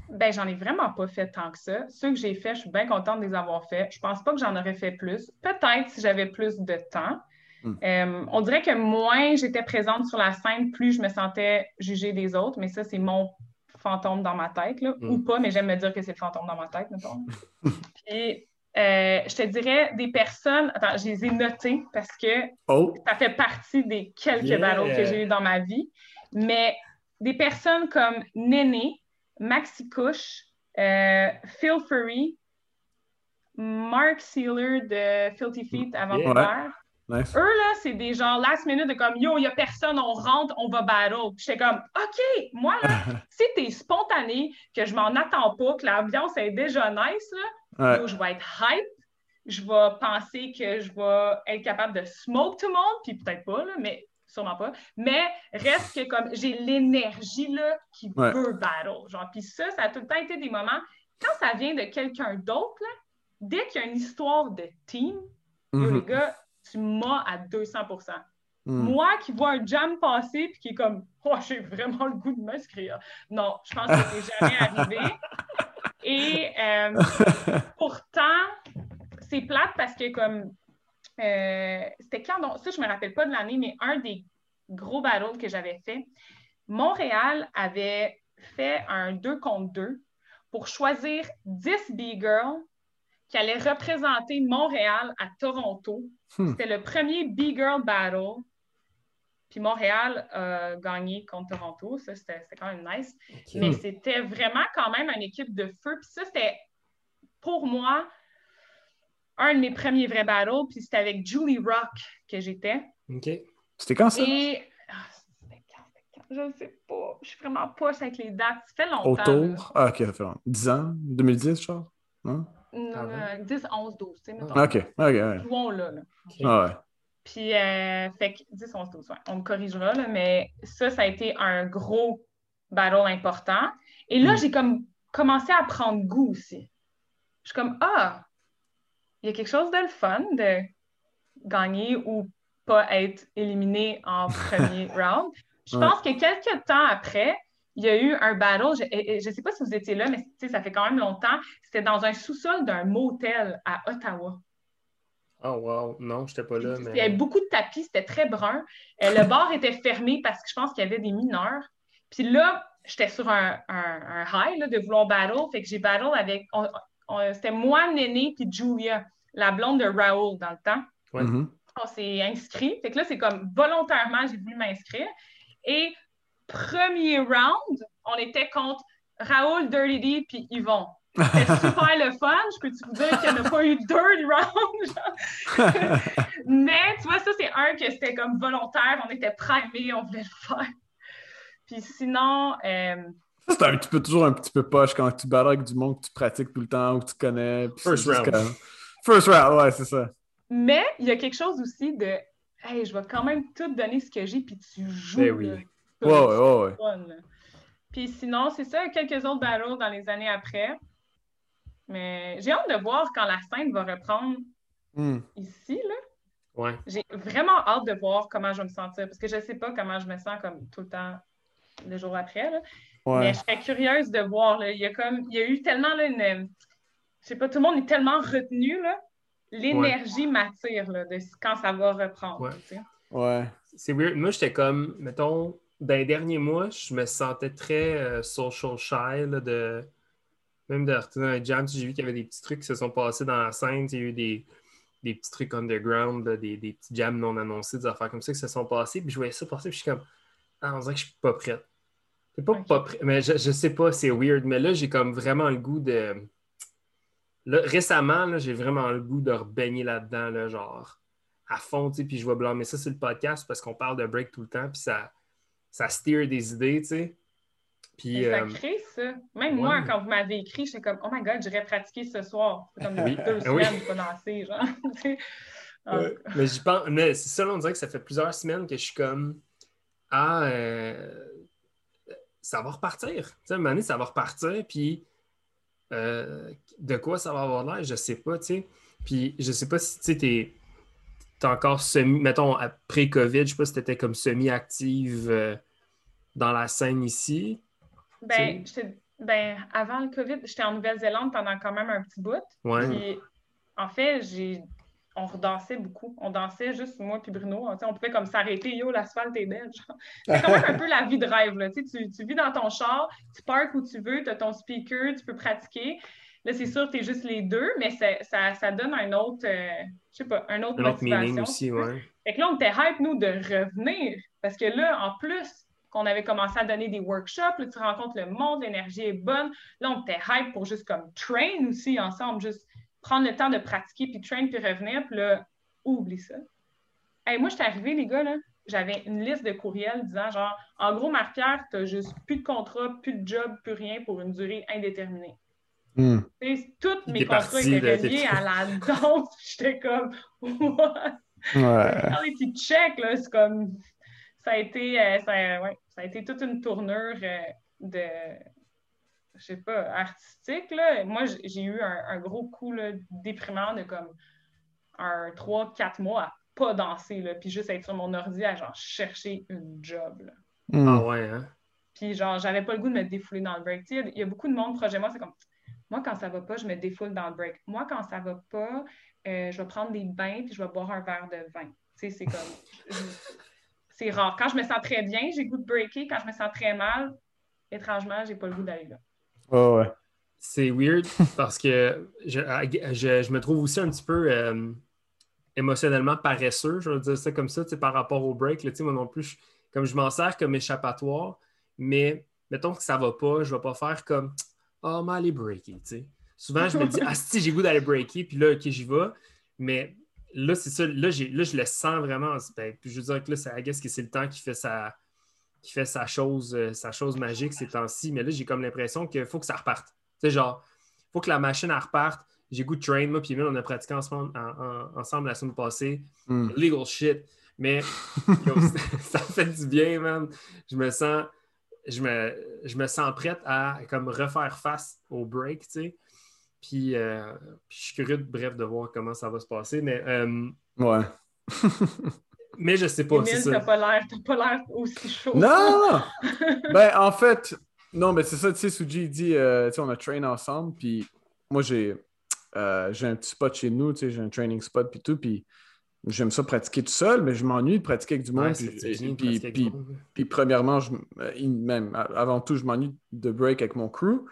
Ben, j'en ai vraiment pas fait tant que ça. Ceux que j'ai fait, je suis bien contente de les avoir faits. Je pense pas que j'en aurais fait plus. Peut-être si j'avais plus de temps. Hmm. Euh, on dirait que moins j'étais présente sur la scène, plus je me sentais jugée des autres. Mais ça, c'est mon fantôme dans ma tête, là. Hmm. Ou pas, mais j'aime me dire que c'est le fantôme dans ma tête, mettons. Puis, euh, je te dirais des personnes. Attends, je les ai notées parce que Oh! ça fait partie des quelques Yeah. battles que j'ai eu dans ma vie. Mais des personnes comme Néné, Maxi Couche, euh, Phil Furry, Mark Sealer de Filthy Feet Vancouver. Nice. Eux, là, c'est des gens last minute de comme Yo, il n'y a personne, on rentre, on va battle. Puis J'étais comme OK, moi, là, si t'es spontané, que je m'en attends pas, que l'ambiance est déjà nice, là, Ouais. Yo, je vais être hype. Je vais penser que je vais être capable de smoke tout le monde, puis peut-être pas, là, mais sûrement pas. Mais reste que comme j'ai l'énergie là, qui Ouais. veut battle. Genre, puis ça, ça a tout le temps été des moments. Quand ça vient de quelqu'un d'autre, là, dès qu'il y a une histoire de team, Mhm. les gars, tu m'as à 200 Mhm. Moi qui vois un jam passer puis qui est comme Oh, j'ai vraiment le goût de m'inscrire. Non, je pense que c'est jamais arrivé. Et euh, pourtant, c'est plate parce que comme euh, c'était quand donc ça je me rappelle pas de l'année mais un des gros battles que j'avais fait Montréal avait fait un 2 contre 2 pour choisir 10 B-girls qui allaient représenter Montréal à Toronto. Hmm. C'était le premier B-girl battle. Puis Montréal a gagné contre Toronto. Ça, c'était c'était quand même nice. Mais c'était vraiment quand même une équipe de feu. Puis ça, c'était pour moi un de mes premiers vrais battles. Puis c'était avec Julie Rock que j'étais. OK. C'était quand ça? Et. C'était quand, c'était quand? Je ne sais pas. Je suis vraiment poche avec les dates. Ça fait longtemps. Autour? Ah, ok, ça fait longtemps. 10 ans? 2010, genre? Non? Non, Ah euh, 10, 11, 12, tu sais, mettons. Ah, Ok, ok, ouais. Jouons là, là. Ah, ouais. Puis, euh, fait que 10, 11, 12, ouais, on me corrigera, là, mais ça, ça a été un gros battle important. Et là, Mm. j'ai comme commencé à prendre goût aussi. Je suis comme, ah, il y a quelque chose de le fun de gagner ou pas être éliminé en premier round. Je Ouais. pense que quelques temps après, il y a eu un battle, je ne sais pas si vous étiez là, mais tu sais, ça fait quand même longtemps. C'était dans un sous-sol d'un motel à Ottawa. Oh, wow. Non, j'étais pas là, Il y mais. avait beaucoup de tapis, c'était très brun. Euh, le bar était fermé parce que je pense qu'il y avait des mineurs. Puis là, j'étais sur un, un- un high là, de vouloir battle. Fait que j'ai battle avec. on- c'était moi, Néné, puis Julia, la blonde de Raoul dans le temps. Ouais. Mhm. On s'est inscrit. Fait que là, c'est comme volontairement, j'ai voulu m'inscrire. Et premier round, on était contre Raoul, Dirty D, puis Yvon. C'était super le fun. Je peux-tu vous dire qu'il n'y en a pas eu Dirty Round? genre? Mais tu vois, ça, c'est un que c'était comme volontaire. On était primés, on voulait le faire. Puis sinon, euh, c'est un petit peu, toujours un petit peu poche quand tu battles avec du monde que tu pratiques tout le temps ou que tu connais. First round. First round, ouais, c'est ça. mais il y a quelque chose aussi de Hey, je vais quand même tout donner ce que j'ai, puis tu joues. Ben oui. là. Ouais, ouais, ouais. Fun. Puis sinon, c'est ça, quelques autres battles dans les années après. Mais j'ai hâte de voir quand la scène va reprendre Hmm. ici, là. Ouais. J'ai vraiment hâte de voir comment je vais me sentir parce que je ne sais pas comment je me sens comme tout le temps le jour après. là. Mais je serais curieuse de voir. là. Il, y a comme, il y a eu tellement là, une. Je sais pas, tout le monde est tellement retenu. là. L'énergie m'attire là, de quand ça va reprendre. Ouais. tu sais. Ouais. C'est weird. Moi, j'étais comme, mettons, dans les derniers mois, je me sentais très euh, social shy, là, de... même de retourner un jam. J'ai vu qu'il y avait des petits trucs qui se sont passés dans la scène. Il y a eu des, des petits trucs underground, là, des, des petits jams non annoncés, des affaires comme ça qui se sont passés. Puis je voyais ça passer, puis je suis comme, ah, on dirait que je suis pas prête. Pas pas mais je, je sais pas, c'est weird. Mais là, j'ai comme vraiment le goût de. Là, récemment, là, j'ai vraiment le goût de rebaigner là-dedans, là, genre à fond, puis je vais blâmer ça sur le podcast parce qu'on parle de break tout le temps, puis ça, ça steer des idées, tu sais. Puis, ça euh, crée ça. Même ouais. moi, quand vous m'avez écrit, j'étais comme, oh my god, j'irais pratiquer ce soir. C'est comme Oui. deux Ah oui. semaines, pas genre. Ouais. Mais j'y pense. Mais c'est ça, on dirait que ça fait plusieurs semaines que je suis comme Ah, euh, ça va repartir. Tu sais, donné, ça va repartir. Puis euh, de quoi ça va avoir l'air, je sais pas, tu sais. Puis je sais pas si tu sais, t'es- es encore semi, mettons, après COVID, je sais pas si tu étais comme semi-active euh, dans la scène ici. Ben, ben, avant le COVID, j'étais en Nouvelle-Zélande pendant quand même un petit bout. Ouais. en fait, j'ai on redansait beaucoup. On dansait juste moi puis Bruno. On, pouvait comme s'arrêter, yo, l'asphalte est belle. C'est quand même un peu la vie de rêve. Là. Tu, tu vis dans ton char, tu parques où tu veux, tu as ton speaker, tu peux pratiquer. Là, c'est sûr, tu es juste les deux, mais ça, ça, donne un autre, euh, je sais pas, un autre un motivation. aussi, ouais. Fait que là, on était hype, nous, de revenir. Parce que là, en plus qu'on avait commencé à donner des workshops, là, tu rencontres le monde, l'énergie est bonne. Là, on était hype pour juste comme train aussi ensemble, juste prendre le temps de pratiquer, puis train, puis revenir, puis là, oublie ça. Hey, moi, je suis arrivée, les gars, là, j'avais une liste de courriels disant genre, en gros, Marc-Pierre, tu juste plus de contrat, plus de job, plus rien pour une durée indéterminée. Mm. Tous mes contrats étaient reliés à la danse. J'étais comme, what? Ouais. les petits checks, là, c'est comme, ça a été, euh, ça, ouais, ça, a été toute une tournure euh, de, je sais pas, artistique. Là. Moi, j'ai eu un, gros coup là, déprimant de comme un 3-4 mois à pas danser, là, puis juste être sur mon ordi à genre chercher une job. Là. Hmm. Ah ouais, hein? Puis genre, j'avais pas le goût de me défouler dans le break. Il y a beaucoup de monde projet moi, c'est comme moi, quand ça va pas, je me défoule dans le break. Moi, quand ça va pas, euh, je vais prendre des bains puis je vais boire un verre de vin. Tu sais, c'est comme. c'est rare. Quand je me sens très bien, j'ai le goût de breaker. Quand je me sens très mal, étrangement, j'ai pas le goût d'aller là. C'est weird parce que je, je, me trouve aussi un petit peu euh, émotionnellement paresseux, je veux dire ça comme ça, par rapport au break. Là, moi non plus, comme je m'en sers comme échappatoire, mais mettons que ça va pas, je vais pas faire comme Oh, mais aller breaker. Souvent, je me dis Ah, si, j'ai goût d'aller breaker, puis là, OK, j'y vais. Mais là, c'est ça, là, là, je le sens vraiment. Ben, puis je veux dire que là, ça, que c'est le temps qui fait sa qui fait sa chose, euh, sa chose magique ces temps-ci. Mais là, j'ai comme l'impression qu'il faut que ça reparte. Tu sais, genre, il faut que la machine reparte. J'ai goût de train, moi, puis on a pratiqué ensemble, ensemble la semaine passée. Hmm. Legal shit. Mais ça fait du bien, man. Je me sens, je me, je me sens prête à comme refaire face au break, tu sais. Puis, euh, je suis curieux, bref, de voir comment ça va se passer. Mais, euh, ouais. Mais je sais pas. si t'as pas l'air aussi chaud. Non! ben, en fait, non, mais c'est ça, tu sais, Suji dit, euh, tu sais, on a train ensemble, puis moi, j'ai euh, j'ai un petit spot chez nous, tu sais, j'ai un training spot, puis tout, puis j'aime ça pratiquer tout seul, mais je m'ennuie de pratiquer avec du monde. puis, premièrement, je, euh, même avant tout, je m'ennuie de break avec mon crew.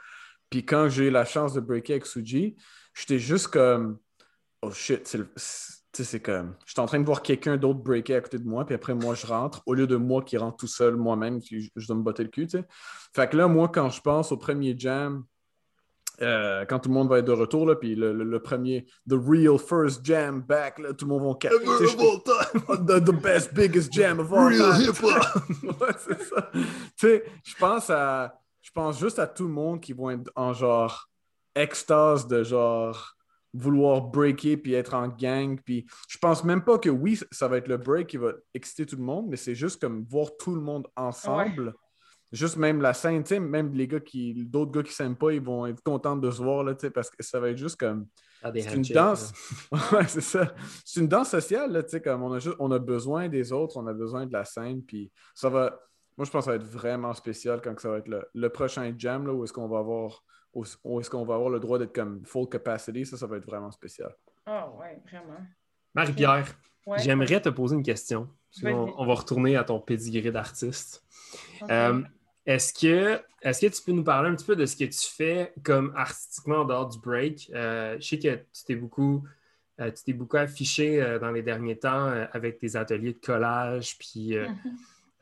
Puis quand j'ai eu la chance de breaker avec Suji, j'étais juste comme, oh shit, c'est c'est comme, je suis en train de voir quelqu'un d'autre breaker à côté de moi, puis après, moi, je rentre, au lieu de moi qui rentre tout seul moi-même, je, je, dois me botter le cul, tu sais. Fait que là, moi, quand je pense au premier jam, euh, quand tout le monde va être de retour, là, puis le, premier, the real first jam back, là, tout le monde va capter. the, the, best, biggest jam of all time. ouais, c'est ça. Tu sais, je pense à, je pense juste à tout le monde qui vont être en genre extase de genre vouloir breaker puis être en gang. Puis je pense même pas que oui, ça va être le break qui va exciter tout le monde, mais c'est juste comme voir tout le monde ensemble. Juste même la scène, même les gars qui, d'autres gars qui s'aiment pas, ils vont être contents de se voir là, parce que ça va être juste comme. C'est une danse. ouais, c'est ça. C'est une danse sociale, là, comme on a juste, on a besoin des autres, on a besoin de la scène, puis ça va. Moi, je pense que ça va être vraiment spécial quand ça va être le, prochain jam, là, où est-ce qu'on va avoir ou, est-ce qu'on va avoir le droit d'être comme full capacity? Ça, ça va être vraiment spécial. Ah ouais, vraiment. Marie-Pierre, j'aimerais te poser une question. On, va retourner à ton pedigree d'artiste. Euh, est-ce que, est que tu peux nous parler un petit peu de ce que tu fais comme artistiquement en dehors du break? Euh, je sais que tu t'es beaucoup, euh, beaucoup affiché dans les derniers temps avec tes ateliers de collage, puis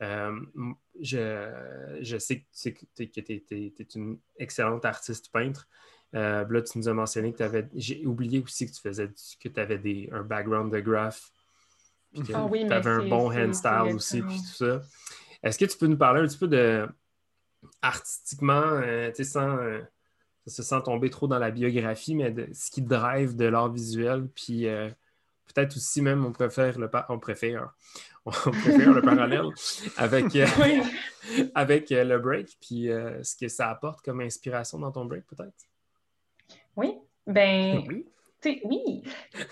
je, sais que tu es, une excellente artiste peintre. Euh, là, tu nous as mentionné que tu avais. J'ai oublié aussi que tu faisais que tu avais des, un background de graph. tu ah avais un bon hand style aussi, puis tout ça. Est-ce que tu peux nous parler un petit peu de artistiquement, euh, tu sais, sans, euh, sans tomber trop dans la biographie, mais de ce qui drive de l'art visuel, puis peut-être aussi même on préfère le on préfère on préfère le parallèle avec, euh, avec euh, le break, puis euh, ce que ça apporte comme inspiration dans ton break, peut-être? Oui, ben, oui. oui.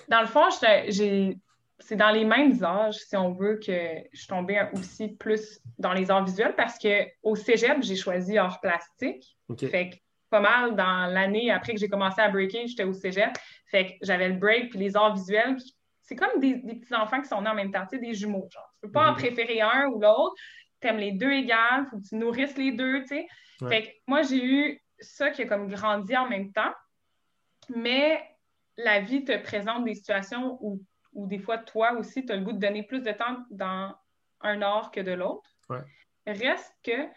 Dans le fond, j'ai c'est dans les mêmes âges, si on veut, que je suis tombée aussi plus dans les arts visuels parce qu'au cégep, j'ai choisi art plastique. Fait que pas mal dans l'année après que j'ai commencé à breaker, j'étais au cégep. Fait que j'avais le break puis les arts visuels. C'est comme des, petits-enfants qui sont nés en même temps, tu sais, des jumeaux. Genre. Tu peux pas en mhm. préférer un ou l'autre. Tu aimes les deux égales, faut que tu nourrisses les deux, tu sais. Fait que moi, j'ai eu ça qui a comme grandi en même temps. Mais la vie te présente des situations où, des fois, toi aussi, tu as le goût de donner plus de temps dans un art que de l'autre. Reste que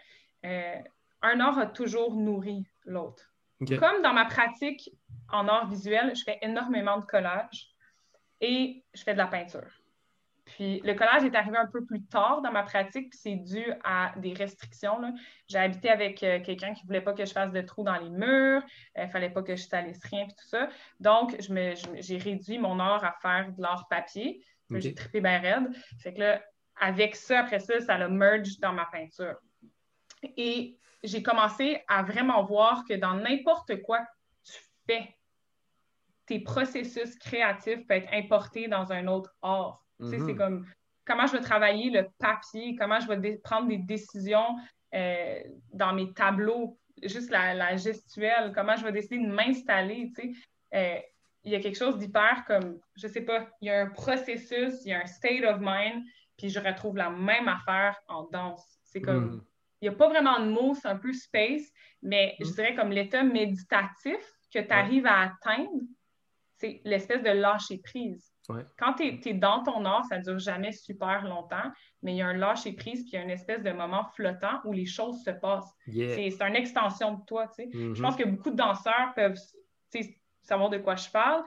euh, un art a toujours nourri l'autre. Comme dans ma pratique en art visuel, je fais énormément de collage et je fais de la peinture. Puis le collage est arrivé un peu plus tard dans ma pratique, puis c'est dû à des restrictions. J'ai habité avec euh, quelqu'un qui ne voulait pas que je fasse de trous dans les murs, il euh, ne fallait pas que je salisse rien, puis tout ça. Donc, j'ai réduit mon art à faire de l'art papier. J'ai trippé bien raide. Fait que là, avec ça, après ça, ça l'a merge dans ma peinture. Et j'ai commencé à vraiment voir que dans n'importe quoi tu fais, tes processus créatifs peuvent être importés dans un autre art. C'est mhm. comme comment je vais travailler le papier, comment je vais prendre des décisions euh, dans mes tableaux, juste la, gestuelle, comment je vais décider de m'installer. Euh, il y a quelque chose d'hyper comme, je sais pas, il y a un processus, il y a un state of mind, puis je retrouve la même affaire en danse. C'est comme, mhm. il n'y a pas vraiment de mots, c'est un peu space, mais je mhm. dirais comme l'état méditatif que tu arrives à atteindre, c'est l'espèce de lâcher prise. Quand tu es, dans ton art, ça ne dure jamais super longtemps, mais il y a un lâcher prise puis il y a une espèce de moment flottant où les choses se passent. C'est une extension de toi. Je mm-hmm. pense que beaucoup de danseurs peuvent savoir de quoi je parle.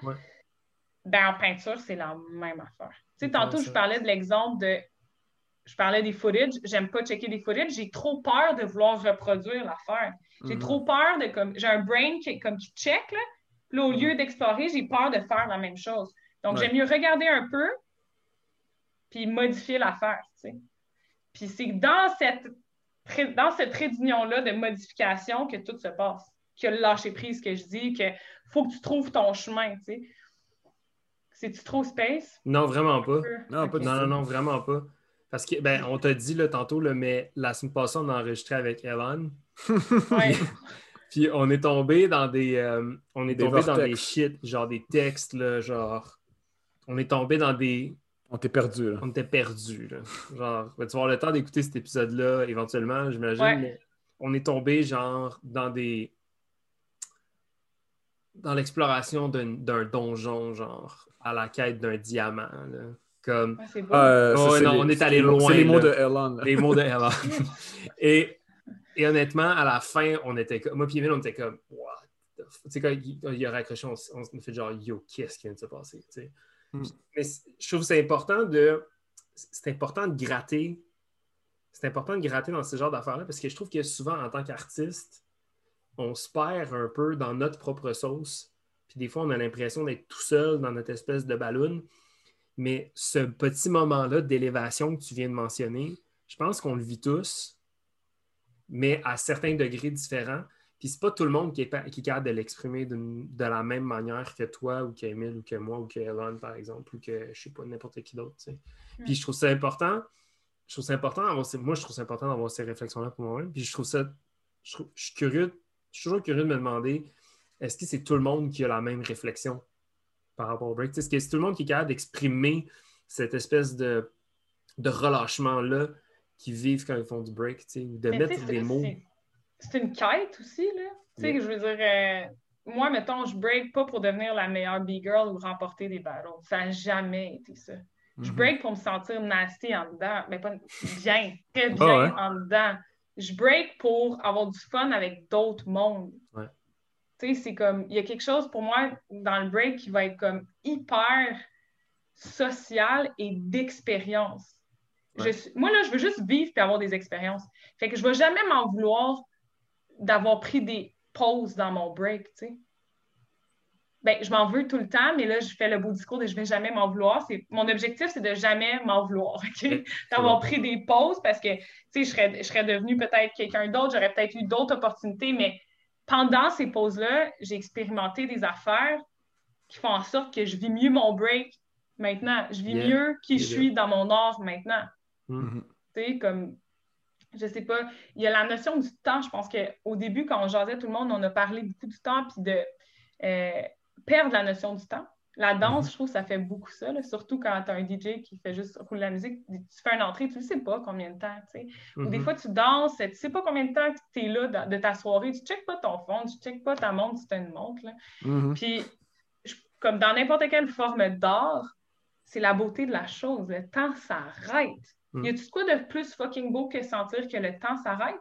Ben, en peinture, c'est la même affaire. tantôt, je parlais de l'exemple de. Je parlais des footage. J'aime pas checker des footage. J'ai trop peur de vouloir reproduire l'affaire. J'ai mm-hmm. trop peur de comme. J'ai un brain qui comme qui check, là. Puis au lieu d'explorer, j'ai peur de faire la même chose. Donc, j'aime mieux regarder un peu, puis modifier l'affaire, tu sais. Puis c'est dans cette, dans ce trait d'union-là de modification que tout se passe, que le lâcher prise que je dis, que faut que tu trouves ton chemin, tu sais. C'est-tu trop space? Non, vraiment pas. Non, non, non, vraiment pas. Parce que, ben, on t'a dit là, tantôt, là, mais la semaine passée, on a enregistré avec Evan. Oui. Puis on est tombé dans des. Euh, on est tombé dans des shit, genre des textes, là, genre on est tombé dans des. On t'est perdu, là. On était perdu, là. Genre, tu vas avoir le temps d'écouter cet épisode-là, éventuellement, j'imagine. Mais on est tombé, genre, dans des. Dans l'exploration d'un donjon, genre, à la quête d'un diamant, là. Comme. Ah, on est allé loin. C'est les mots de Elon. Les mots de Elon. et, et honnêtement, à la fin, on était comme. Moi, puis on était comme. What Tu sais, quand il, a raccroché, on, on, fait genre, yo, qu'est-ce qui vient de se passer? Tu sais. Hmm. Mais je trouve que c'est important de. C'est important de gratter. C'est important de gratter dans ce genre d'affaires-là parce que je trouve que souvent, en tant qu'artiste, on se perd un peu dans notre propre sauce. Puis des fois, on a l'impression d'être tout seul dans notre espèce de ballon. Mais ce petit moment-là d'élévation que tu viens de mentionner, je pense qu'on le vit tous, mais à certains degrés différents. Puis c'est pas tout le monde qui est, qui capable de l'exprimer de la même manière que toi ou qu'Emile ou que moi ou que Elon, par exemple, ou que je sais pas, n'importe qui d'autre. Puis je trouve ça important. Je trouve ça important moi, je trouve ça important d'avoir ces réflexions-là pour moi-même. Puis je trouve ça. Je, suis curieux, je suis toujours curieux de me demander est-ce que c'est tout le monde qui a la même réflexion par rapport au break? Est-ce que c'est tout le monde qui est capable d'exprimer cette espèce de, de relâchement-là qu'ils vivent quand ils font du break, ou de mettre des mots? c'est une quête aussi, là. Tu sais, je veux dire, euh, moi, mettons, je break pas pour devenir la meilleure B-girl ou remporter des battles. Ça n'a jamais été ça. Je mhm. break pour me sentir nasty en dedans, mais pas bien, très ah bien en dedans. Je break pour avoir du fun avec d'autres mondes. Tu sais, c'est comme, il y a quelque chose pour moi dans le break qui va être comme hyper social et d'expérience. Moi, là, je veux juste vivre et avoir des expériences. Fait que je ne vais jamais m'en vouloir d'avoir pris des pauses dans mon break, tu sais. Ben, je m'en veux tout le temps, mais là, je fais le beau discours et je ne vais jamais m'en vouloir. Mon objectif, c'est de jamais m'en vouloir? D'avoir pris des pauses parce que, tu sais, je serais, je serais devenue peut-être quelqu'un d'autre, j'aurais peut-être eu d'autres opportunités, mais pendant ces pauses-là, j'ai expérimenté des affaires qui font en sorte que je vis mieux mon break maintenant. Je vis Yeah. mieux qui je suis dans mon art maintenant. Mhm. Tu sais, comme, je sais pas, il y a la notion du temps. Je pense qu'au début, quand on jasait tout le monde, on a parlé beaucoup du temps, puis de euh, perdre la notion du temps. La danse, je trouve ça fait beaucoup ça, là, surtout quand tu as un DJ qui fait juste rouler la musique. Tu fais une entrée, tu ne sais pas combien de temps. tu sais. Ou des fois, tu danses, tu ne sais pas combien de temps tu es là de ta soirée. Tu ne checkes pas ton fond, tu ne checkes pas ta montre si tu as une montre. là. Puis, je- comme dans n'importe quelle forme d'art, c'est la beauté de la chose. Le temps s'arrête. Mm. Y a-tu quoi de plus fucking beau que sentir que le temps s'arrête?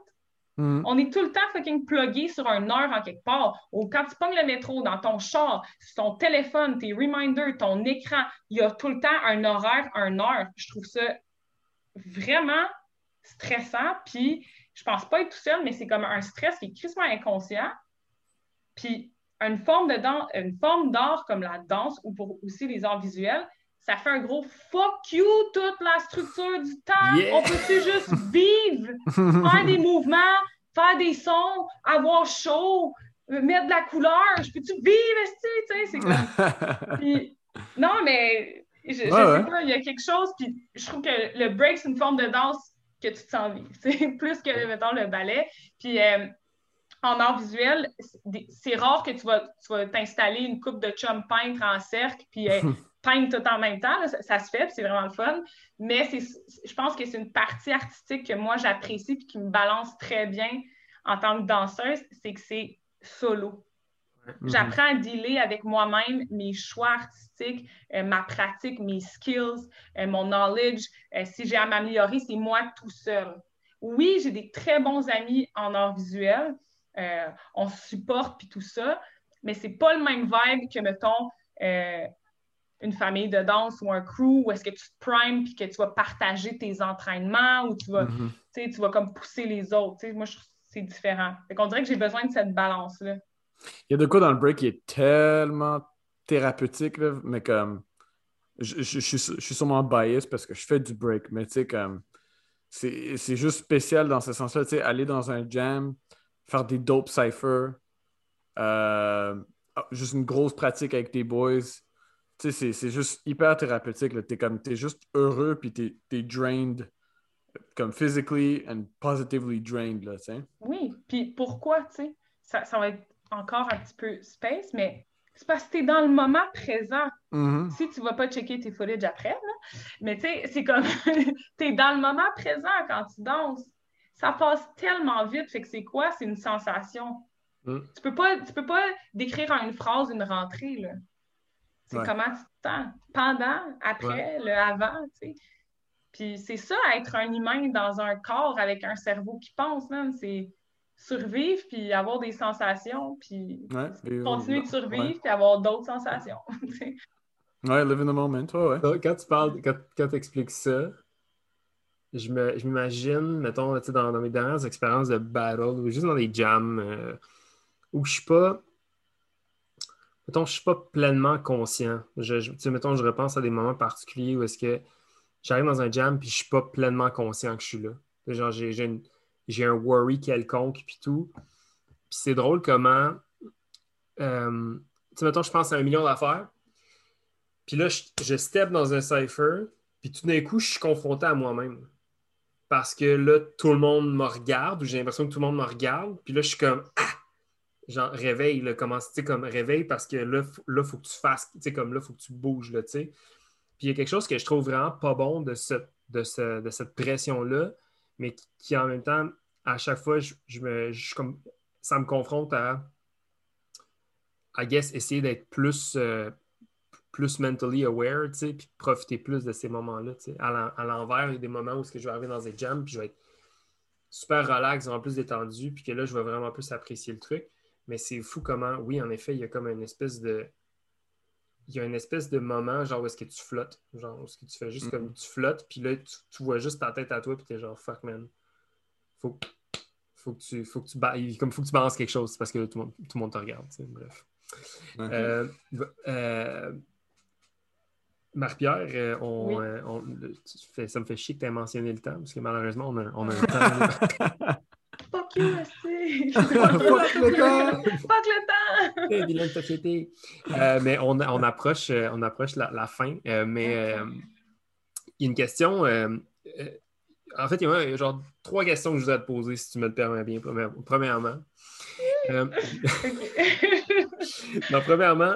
Mhm. On est tout le temps fucking plugué sur un heure en quelque part. Ou quand tu pognes le métro, dans ton char, ton téléphone, tes reminders, ton écran, il y a tout le temps un horaire, un heure. Je trouve ça vraiment stressant. Puis je pense pas être tout seul, mais c'est comme un stress qui est crissement inconscient. Puis une forme de une forme d'art comme la danse ou pour aussi les arts visuels, ça fait un gros fuck you toute la structure du temps. Yeah! On peut-tu juste vivre? faire des mouvements, faire des sons, avoir chaud, mettre de la couleur? Je peux-tu vivre, esti? tu sais, c'est comme... Puis, non, mais je, je Ouais, sais ouais. pas, il y a quelque chose, puis je trouve que le break, c'est une forme de danse que tu te sens vivre, c'est plus que, mettons, le ballet. Puis, euh, en art visuel, c'est rare que tu vas tu vas t'installer une coupe de chum peintre en cercle, puis euh, peindre tout en même temps. là. ça, ça se fait, c'est vraiment le fun. Mais c'est, je pense que c'est une partie artistique que moi, j'apprécie puis qui me balance très bien en tant que danseuse, c'est que c'est solo. Mhm. J'apprends à dealer avec moi-même, mes choix artistiques, euh, ma pratique, mes skills, euh, mon knowledge. Euh, si j'ai à m'améliorer, c'est moi tout seul. Oui, j'ai des très bons amis en art visuel. On se supporte puis tout ça, mais c'est pas le même vibe que, mettons, une famille de danse ou un crew où est-ce que tu te primes puis que tu vas partager tes entraînements ou tu vas, Mhm. tu vas comme pousser les autres. Moi, je trouve c'est différent. Fait qu'on dirait que j'ai besoin de cette balance-là. Il y a de quoi dans le break qui est tellement thérapeutique, là, mais comme. Je, je- je suis, je suis sûrement biased parce que je fais du break, mais tu sais, comme. C'est c'est juste spécial dans ce sens-là. Tu sais, aller dans un jam, faire des dope cypher, euh, juste une grosse pratique avec tes boys. Tu sais, c'est- c'est juste hyper thérapeutique. là. T'es comme, t'es juste heureux, puis t'es es drained, comme physically and positively drained, là, tu sais. Oui, puis pourquoi, tu sais? Ça, ça va être encore un petit peu space, mais c'est parce que tu es dans le moment présent. Mhm. Si tu vas pas checker tes footage après, là, mais tu sais, c'est comme, tu es dans le moment présent quand tu danses. Ça passe tellement vite, fait que c'est quoi? C'est une sensation. Mm. Tu peux pas, tu peux pas décrire en une phrase une rentrée, là. C'est Ouais. comment tu te sens pendant, après, le avant, tu sais. Puis c'est ça, être un humain dans un corps avec un cerveau qui pense, man, c'est survivre puis avoir des sensations, puis Ouais, continuer de survivre ouais. puis avoir d'autres sensations. tu sais. Ouais, live in the moment, ouais, ouais. Quand tu parles, quand, quand tu expliques ça, je me- je m'imagine, mettons, tu sais, dans, dans mes dernières expériences de battle ou juste dans des jams euh, où je suis pas. Mettons, je suis pas pleinement conscient. Je, mettons, je repense à des moments particuliers où est-ce que j'arrive dans un jam puis je suis pas pleinement conscient que je suis là. Genre, j'ai un worry quelconque puis tout. Puis c'est drôle comment. euh, tu mettons, je pense à un million d'affaires. Puis là, je, je step dans un cipher, puis tout d'un coup, je suis confronté à moi-même. Parce que là, tout le monde me regarde, ou j'ai l'impression que tout le monde me regarde, puis là, je suis comme Ah! Genre, réveille, là, tu comme réveille, parce que là, là, faut que tu fasses, tu sais, comme là, faut que tu bouges, là, tu sais. Puis il y a quelque chose que je trouve vraiment pas bon de, ce, de, ce- de cette pression-là, mais qui, en même temps, à chaque fois, je, je me, je comme, ça me confronte à, I guess, essayer d'être plus, euh, plus mentally aware, tu sais, puis profiter plus de ces moments-là, tu sais. À l'en- à l'envers, il y a des moments où est-ce que je vais arriver dans des jams, puis je vais être super relax, vraiment plus détendu, puis que là, je vais vraiment plus apprécier le truc. Mais c'est fou comment, oui, en effet, il y a comme une espèce de... Il y a une espèce de moment, genre, où est-ce que tu flottes? Genre, où est-ce que tu fais juste comme tu flottes, puis là, tu, tu vois juste ta tête à toi, puis t'es genre, fuck, man. Faut, faut que tu, faut que tu, ba- comme faut que tu balances quelque chose, c'est parce que là, tout, le monde, tout le monde te regarde, tu sais, bref. Euh, euh, euh, on, Oui. euh, on- fais- ça me fait chier que tu aies mentionné le temps, parce que malheureusement, on a, on a un temps. Fuck you. Fuck le temps! fuck le temps! Vilaine société. Euh, mais on, on approche, euh, on approche la, la fin. Euh, mais il y a une question. en fait, il y a genre trois questions que je voudrais te poser, si tu me le permets bien. Première- Premièrement, non, premièrement,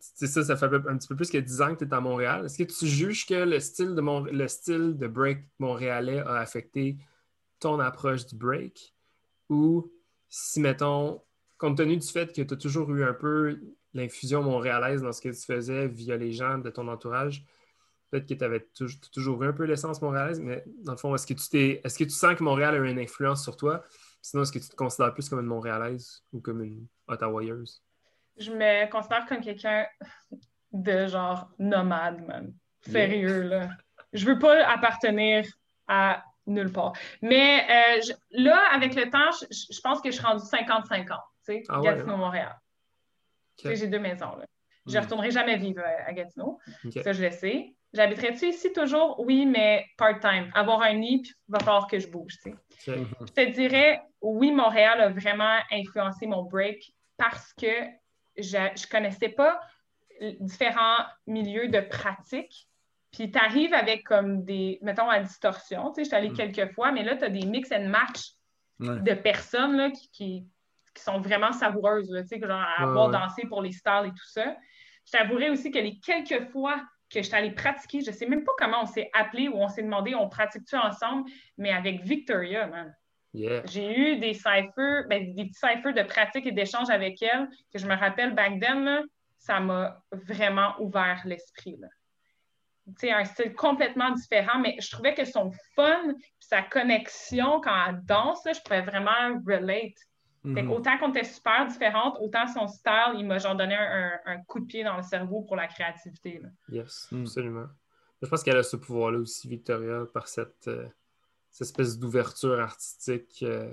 c'est ça, ça fait un petit peu plus que 10 ans que tu es à Montréal. Est-ce que tu juges que le style de, mon, le style de break montréalais a affecté ton approche du break? Ou si, mettons, compte tenu du fait que tu as toujours eu un peu l'infusion montréalaise dans ce que tu faisais via les gens de ton entourage, peut-être que tu avais toujours, eu un peu l'essence montréalaise, mais dans le fond, est-ce que tu t'es, est-ce que tu sens que Montréal a une influence sur toi? Sinon, est-ce que tu te considères plus comme une Montréalaise ou comme une Ottawaïeuse? Je me considère comme quelqu'un de genre nomade, man. Sérieux, là. Je veux pas appartenir à nulle part. Mais euh, je- là, avec le temps, je, je pense que je suis rendue 50-50, tu sais, Ah ouais, Gatineau-Montréal. Tu sais, J'ai deux maisons, là. Je ne Mm. retournerai jamais vivre à, à Gatineau. Ça, je le sais. J'habiterai-tu ici toujours? Oui, mais part-time. Avoir un nid, puis il va falloir que je bouge, tu sais. Ok. Je te dirais, oui, Montréal a vraiment influencé mon break parce que je ne connaissais pas différents milieux de pratique. Puis tu arrives avec comme des, mettons, à distorsion. Tu sais, je suis allée Mm. quelques fois, mais là, tu as des mix and match Ouais. de personnes là, qui, qui, qui sont vraiment savoureuses, là, tu sais, genre à Ouais, avoir ouais. dansé pour les stars et tout ça. Je t'avouerais aussi que les quelques fois que je suis allée pratiquer, je ne sais même pas comment on s'est appelé ou on s'est demandé on pratique-tu ensemble, mais avec Victoria, man. Yeah. J'ai eu des ciphers, ben, des petits ciphers de pratique et d'échange avec elle, que je me rappelle back then, là, ça m'a vraiment ouvert l'esprit. là. Tu sais, un style complètement différent, mais je trouvais que son fun, sa connexion quand elle danse, là, je pouvais vraiment relate. Mhm. qu'autant qu'on était super différentes, autant son style, il m'a genre donné un, un- un coup de pied dans le cerveau pour la créativité. là. Yes, Mm. absolument. Je pense qu'elle a ce pouvoir-là aussi, Victoria, par cette, euh, cette espèce d'ouverture artistique. euh,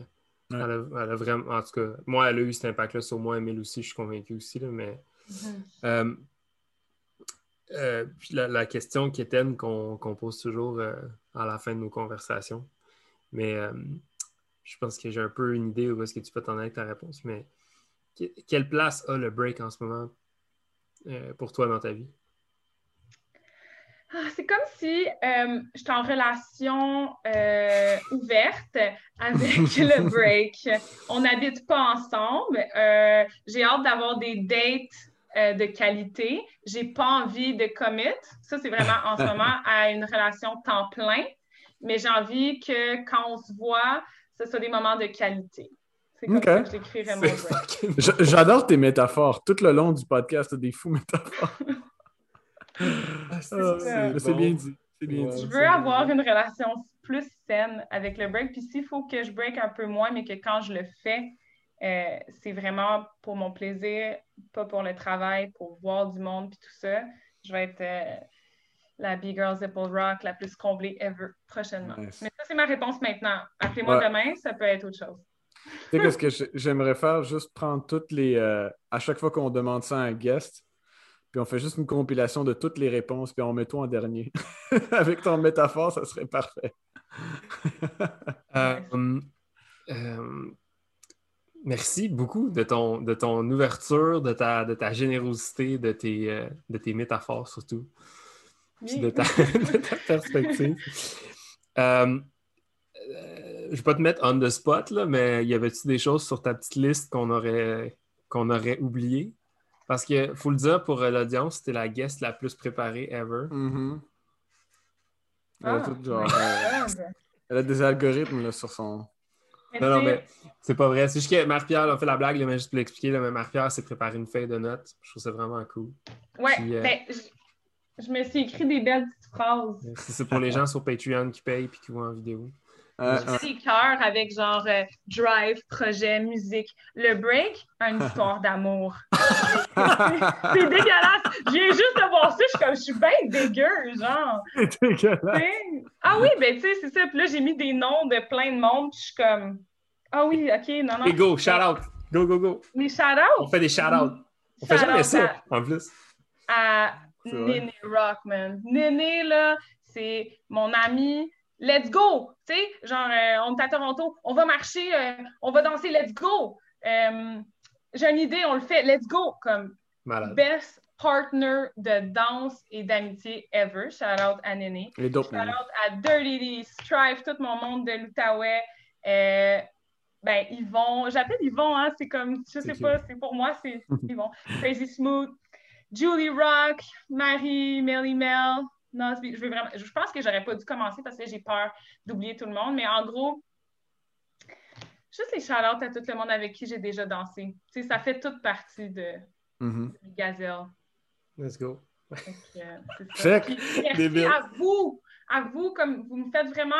Ouais. elle, a, elle a vraiment, en tout cas, moi, elle a eu cet impact-là sur moi, Emile aussi, je suis convaincu aussi, là, mais Euh, euh, puis la, la question quétaine qu'on qu'on pose toujours euh, à la fin de nos conversations. Mais euh, je pense que j'ai un peu une idée où est-ce que tu peux t'en aller avec ta réponse. Mais que- quelle place a le break en ce moment pour toi dans ta vie? Ah, c'est comme si j'étais en relation ouverte avec le break. On n'habite pas ensemble. J'ai hâte d'avoir des dates euh, de qualité. J'ai pas envie de commit. Ça, c'est vraiment en ce moment à une relation temps plein. Mais j'ai envie que quand on se voit, ce soit des moments de qualité. C'est comme ça que je mon fucking- J'adore tes métaphores. Tout le long du podcast, des fous métaphores. Ah, Ah, c'est bon. bien dit. C'est bien Ouais. dit. Je veux avoir une relation plus saine avec le break. Puis s'il faut que je break un peu moins, mais que quand je le fais, euh, c'est vraiment pour mon plaisir, pas pour le travail, pour voir du monde puis tout ça. Je vais être euh, la B-Girl Zipple Rock la plus comblée ever prochainement. Nice. Mais ça, c'est ma réponse maintenant. Appelez-moi Ouais. demain, ça peut être autre chose. Tu sais, qu'est-ce que j'ai- j'aimerais faire? Juste prendre toutes les. euh, à chaque fois qu'on demande ça à un guest, puis on fait juste une compilation de toutes les réponses, puis on met toi en dernier. Avec ton métaphore, ça serait parfait. Euh, euh, merci beaucoup de ton, de ton ouverture, de ta, de ta générosité, de tes, euh, de tes métaphores surtout, puis de ta, de ta perspective. Euh, euh, je vais pas te mettre on the spot, là, mais y avait-tu des choses sur ta petite liste qu'on aurait, qu'on aurait oubliées? Parce que, faut le dire, pour euh, l'audience, c'était la guest la plus préparée ever. Mhm. Elle, a Ah, tout genre, euh, elle a des algorithmes là, sur son. Non, non, mais c'est pas vrai. C'est juste que Marie-Pierre, on fait la blague, là, mais juste pour l'expliquer, mais Marie-Pierre s'est préparé une feuille de notes. Je trouve ça vraiment cool. Ouais, Puis, euh, ben, je, je me suis écrit des belles petites phrases. C'est pour les gens sur Patreon qui payent et qui voient en vidéo. Euh, fait des cœurs avec genre euh, drive, projet, musique. Le break, une histoire d'amour. C'est dégueulasse. Je viens juste de voir ça, je suis comme, je suis bien dégueu, genre. c'est dégueulasse. Ah oui, ben tu sais, c'est ça. Puis là, j'ai mis des noms de plein de monde, puis je suis comme, ah oui, ok, non, non. Et go, shout out! Go, go, go! Les On shout-outs fait des shout out. On fait jamais ça, en plus. à. Néné Rockman. Néné, là, c'est mon ami let's go! Tu sais, genre, euh, on est à Toronto, on va marcher, euh, on va danser, let's go! Euh, J'ai une idée, on le fait, let's go! Comme Malade. best partner de danse et d'amitié ever. Shout out à Néné. Shout out à Dirty D, Strive, tout mon monde de l'Outaouais. Ben, Yvon, j'appelle Yvon, hein, c'est comme, je sais pas, c'est pour moi, c'est Yvon. Crazy Smooth, Julie Rock, Marie, Melly Mel, Nosby. Je, veux vraiment, je pense que j'aurais pas dû commencer parce que j'ai peur d'oublier tout le monde, mais en gros, juste les shout-outs à tout le monde avec qui j'ai déjà dansé. Tu sais, ça fait toute partie de Mhm. Gazelle. Let's go. Euh, ça. Puis Merci Débile. à vous, à vous, comme vous me faites vraiment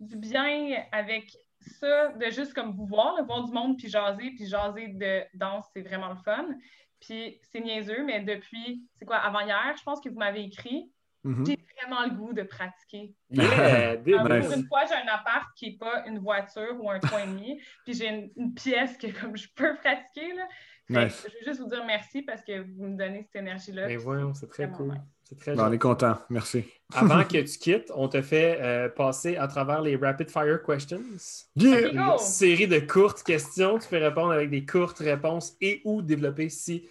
du bien avec ça, de juste comme vous voir, de voir du monde, puis jaser, puis jaser de danse, c'est vraiment le fun. Puis c'est niaiseux, mais depuis, c'est quoi, avant-hier, je pense que vous m'avez écrit, Mhm. j'ai vraiment le goût de pratiquer. Yeah. Nice. Pour une fois, j'ai un appart qui n'est pas une voiture ou un toit et demi, puis j'ai une, une pièce que comme je peux pratiquer. Là. Nice. Je veux juste vous dire merci parce que vous me donnez cette énergie-là. Mais puis voyons, c'est très cool. très Bon, on est content. Merci. Avant que tu quittes, on te fait euh, passer à travers les Rapid Fire Questions. Yeah! Une série de courtes questions. Tu peux répondre avec des courtes réponses et ou développer si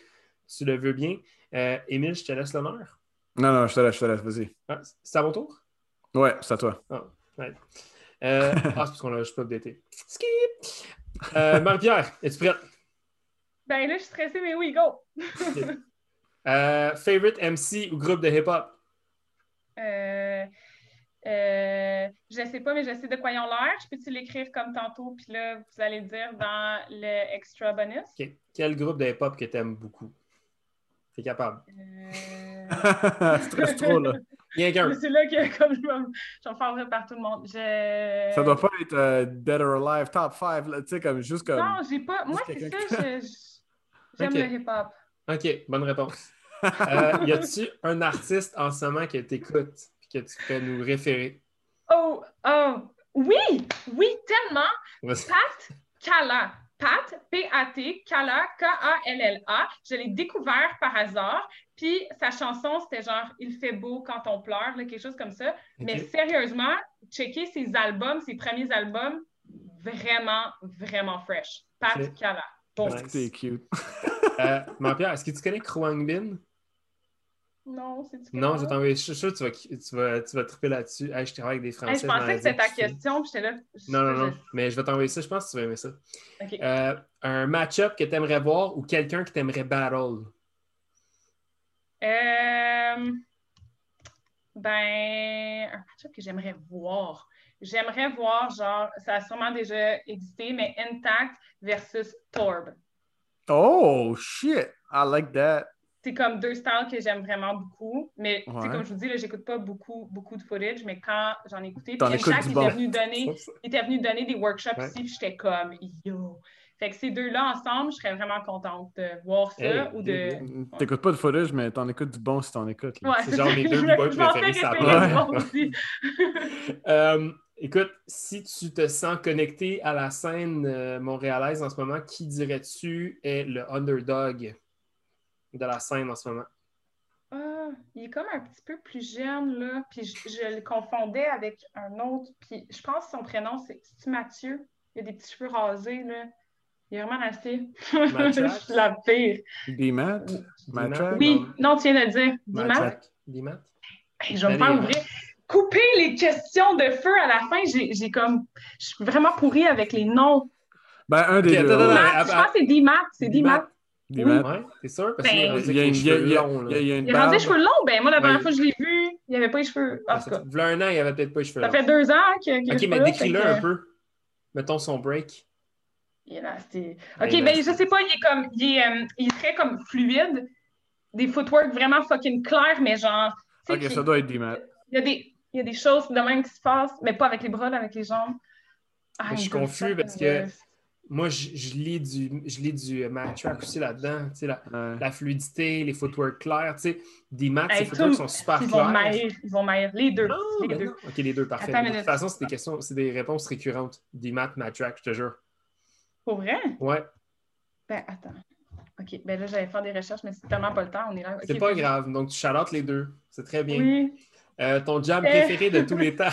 tu le veux bien. Euh, Émile, je te laisse l'honneur. Non, non, je te laisse, je te laisse. Vas-y. Ah, c'est à mon tour? Ouais, c'est à toi. Ouais. Euh, ah, c'est parce qu'on l'a juste pas updaté. Skip! Euh, Marie-Pierre, es-tu prête? Ben là, je suis stressée, mais oui, go! Euh, favorite MC ou groupe de hip-hop? Euh, euh, je sais pas, mais je sais de quoi ils ont l'air. Je peux-tu l'écrire comme tantôt, puis là, vous allez le dire dans le extra bonus? Ok. Quel groupe de hip-hop que tu aimes beaucoup? T'es capable. Euh... trop, là. Rien qu'un. C'est là que comme je vais, faire par tout le monde. Je... Ça doit pas être euh, Dead or Alive, top 5, tu sais, comme juste comme. Non, j'ai pas. Moi, c'est ça, j'aime le hip-hop. OK, bonne réponse. Euh, y a-tu un artiste en ce moment que tu écoutes et que tu peux nous référer? Oh, oh, oui, oui, tellement. Pat. Pat, P-A-T, Kala, K-A-L-L-A. Je l'ai découvert par hasard. Puis sa chanson, c'était genre Il fait beau quand on pleure, là, quelque chose comme ça. Mais sérieusement, checker ses albums, ses premiers albums, vraiment, vraiment fresh. Pat Ok. Kala. Bon. C'est cute. Euh, Marie-Pierre, est-ce que tu connais Kruang Bin? Non, c'est du Non, je vais t'envoyer. Je suis sûr que tu vas, tu vas, tu vas triper là-dessus. Hey, je travaille avec des Français. Hey, je pensais que c'était ta question. puis j'étais là. Non, non, non. Mais je vais t'envoyer ça. Je pense que tu vas aimer ça. Euh, un match-up que tu aimerais voir ou quelqu'un que tu aimerais battle? Euh, ben, un match-up que j'aimerais voir. J'aimerais voir, genre, ça a sûrement déjà existé, mais Intact versus Torb. Oh, shit! I like that. C'est comme deux styles que j'aime vraiment beaucoup. Mais, Ouais. comme je vous dis, là, j'écoute pas beaucoup, beaucoup de footage, mais quand j'en ai écouté, puis bon. était venu donner, il était venu donner des workshops Ouais. ici, puis j'étais comme, yo. Fait que ces deux-là ensemble, je serais vraiment contente de voir ça Hey, ou de. T'écoutes pas de footage, mais t'en écoutes du bon si t'en écoutes. Ouais, C'est genre mes deux pensais préférés, ça. Euh, écoute, si tu te sens connecté à la scène euh, montréalaise en ce moment, qui dirais-tu est le underdog? De la scène en ce moment? Ah, il est comme un petit peu plus jeune, là. Puis je, je le confondais avec un autre. Puis je pense que son prénom, c'est Mathieu. Il a des petits cheveux rasés, là. Il est vraiment assez. Je suis la pire. Matrack? Oui, non, tu viens de le dire. Dis-moi. Matt? Dimat? Hey, je vais me faire Allez, ouvrir. Couper les questions de feu à la fin. J'ai j'ai comme. Je suis vraiment pourrie avec les noms. Ben, un des deux. je pense que c'est D-Mat. C'est D-Mat. D-Mat. Ouais, t'es sûr? Parce Ben, qu'il rendu Il a une, il y a- il a- longs, il y a- là. il y a une Il est rendu les cheveux longs. Ben, moi, la première Ouais. fois que je l'ai vu, il n'y avait pas les cheveux. Tout cas, V'là un an, il avait peut-être pas les cheveux ça longs. fait deux ans que. que Ok, mais ça, décris-le que- un peu. Mettons son break. Il est nasty. Il OK, ben nasty. je sais pas, il est comme il est, euh, il est très comme fluide, des footwork vraiment fucking clairs, mais genre Ok, ça doit être D-Mat. il y a des il y a des choses de même qui se passent, mais pas avec les bras, là, avec les jambes. Ah, je suis confus parce que-. Moi, je, je lis du, je lis du euh, mat track aussi là-dedans. Tu sais, la, Ouais. la fluidité, les footwork clairs. Tu sais, des mats, Hey, ces footwork sont super Ils clairs. vont ils vont maïr les deux, Ah, les ben deux. non. Ok, les deux, parfait. De toute façon, c'est des questions, c'est des réponses récurrentes. Des maths, mat track, je te jure. Pour vrai? Ouais, Ben attends. OK, ben là j'allais faire des recherches mais c'est tellement pas le temps, on est là. c'est pas grave. Donc, tu charlottes les deux. C'est très bien. Oui. Euh, ton jam Eh. préféré de tous les temps?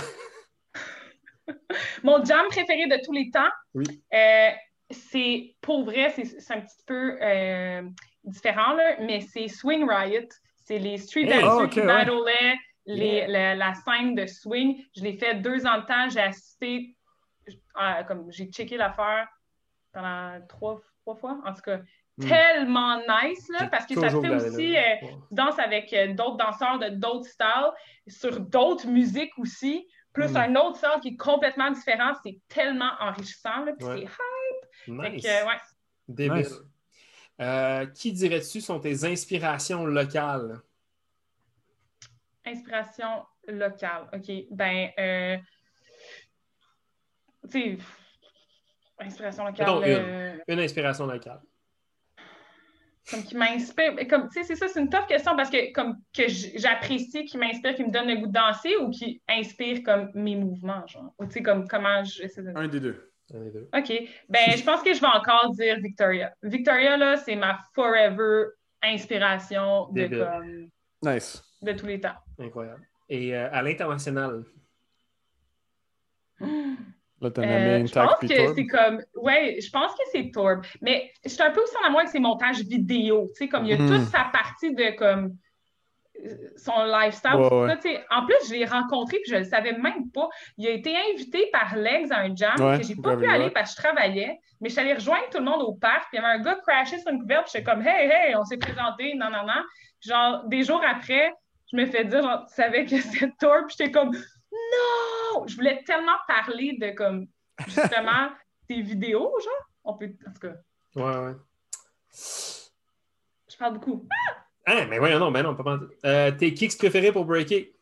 Mon jam préféré de tous les temps, Oui. euh, c'est pour vrai, c'est un petit peu euh, différent, là, mais c'est Swing Riot. C'est les street Hey! dancers Ah, ok, qui ouais. la, la scène de swing. Je l'ai fait deux ans de temps. J'ai assisté, euh, comme j'ai checké l'affaire pendant trois, trois fois, en tout cas. Hmm. Tellement nice, là, parce que ça fait aussi. euh, danses avec euh, d'autres danseurs de d'autres styles, sur d'autres musiques aussi, plus Mm. un autre style qui est complètement différent. C'est tellement enrichissant. Là, puis Ouais. c'est hype. Fait Nice. que, ouais. Débile. Nice. Euh, qui dirais-tu sont tes inspirations locales? Inspiration locale. OK. Ben, euh, tu sais, inspiration locale. Une. euh, Une inspiration locale. comme qui m'inspire. Comme, tu sais, c'est ça, c'est une tough question parce que, comme, que j'apprécie, qui m'inspire, qui me donne le goût de danser ou qui inspire, comme, mes mouvements, genre. Ou, tu sais, comme, comment je. j'essaie de- Un des deux. OK. Ben, je pense que je vais encore dire Victoria. Victoria, là, c'est ma forever inspiration de, comme, Nice. de tous les temps. Incroyable. Et euh, à l'international, Là, t'as Euh, nommé une je pense que c'est comme. Ouais, je pense que c'est Torb. Mais je suis un peu aussi en amour avec ses montages vidéo. Tu sais, comme il y a Mhm. toute sa partie de comme euh, son lifestyle. Ouais, ouais. ça, en plus, je l'ai rencontré puis je ne le savais même pas. Il a été invité par Legs à un jam Ouais, que j'ai pas pu aller parce que je travaillais. Mais je suis allée rejoindre tout le monde au parc. Puis il y avait un gars crashé sur une couverte. J'étais comme Hey, hey, on s'est présenté, non, non, non. Genre, des jours après, je me fais dire, genre, tu savais que c'était Torb. Puis j'étais comme Non! Je voulais tellement parler de comme justement tes vidéos, genre. On peut. En tout cas, ouais, ouais. je parle beaucoup. Ah, mais voyons, non, ben non, pas mal. Euh, tes kicks préférés pour breaker?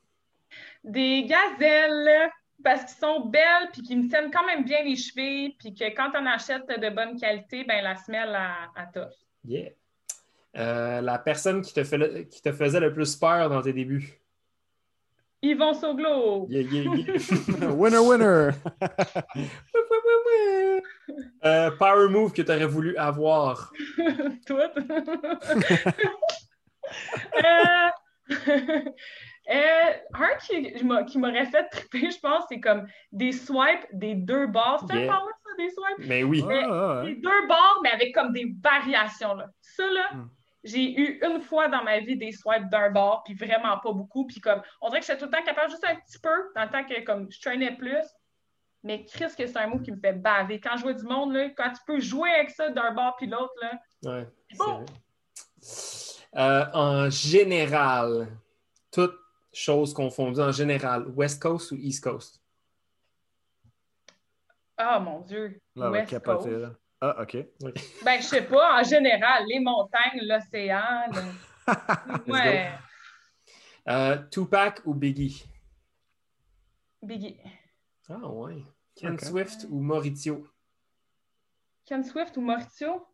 Des gazelles, parce qu'ils sont belles, puis qui me tiennent quand même bien les chevilles, puis que quand on achète de bonne qualité, ben la semelle à, à toffe. Yeah. Euh, la personne qui te, fait- qui te faisait le plus peur dans tes débuts? Yvon Soglo. Yeah, yeah, yeah. winner, winner! Euh, power move que tu aurais voulu avoir? Tout. Euh, euh, un qui, m'a- qui m'aurait fait triper, je pense, c'est comme des swipes des deux bords. C'est Yeah. power, ça, des swipes? Mais oui. Ah, ah, Les ouais. deux bords, mais avec comme des variations. Là. Ça, là, Hmm. j'ai eu une fois dans ma vie des swipes d'un bord, puis vraiment pas beaucoup. Puis comme, on dirait que j'étais tout le temps capable, juste un petit peu, dans le temps que comme, je traînais plus. Mais Chris, que c'est un mot qui me fait baver. Quand je vois du monde, là, quand tu peux jouer avec ça d'un bord puis l'autre, là, Ouais, c'est Bon. vrai. Euh, en général, toutes choses confondues, en général, West Coast ou East Coast? ah mon Dieu, Là, va West Coast. là. Ah, OK. Ben, je sais pas, en général, les montagnes, l'océan, ouais, Euh, Tupac ou Biggie? Biggie. Ah ouais. Ken. Swift ou Maurizio? Ken Swift ou Mauricio?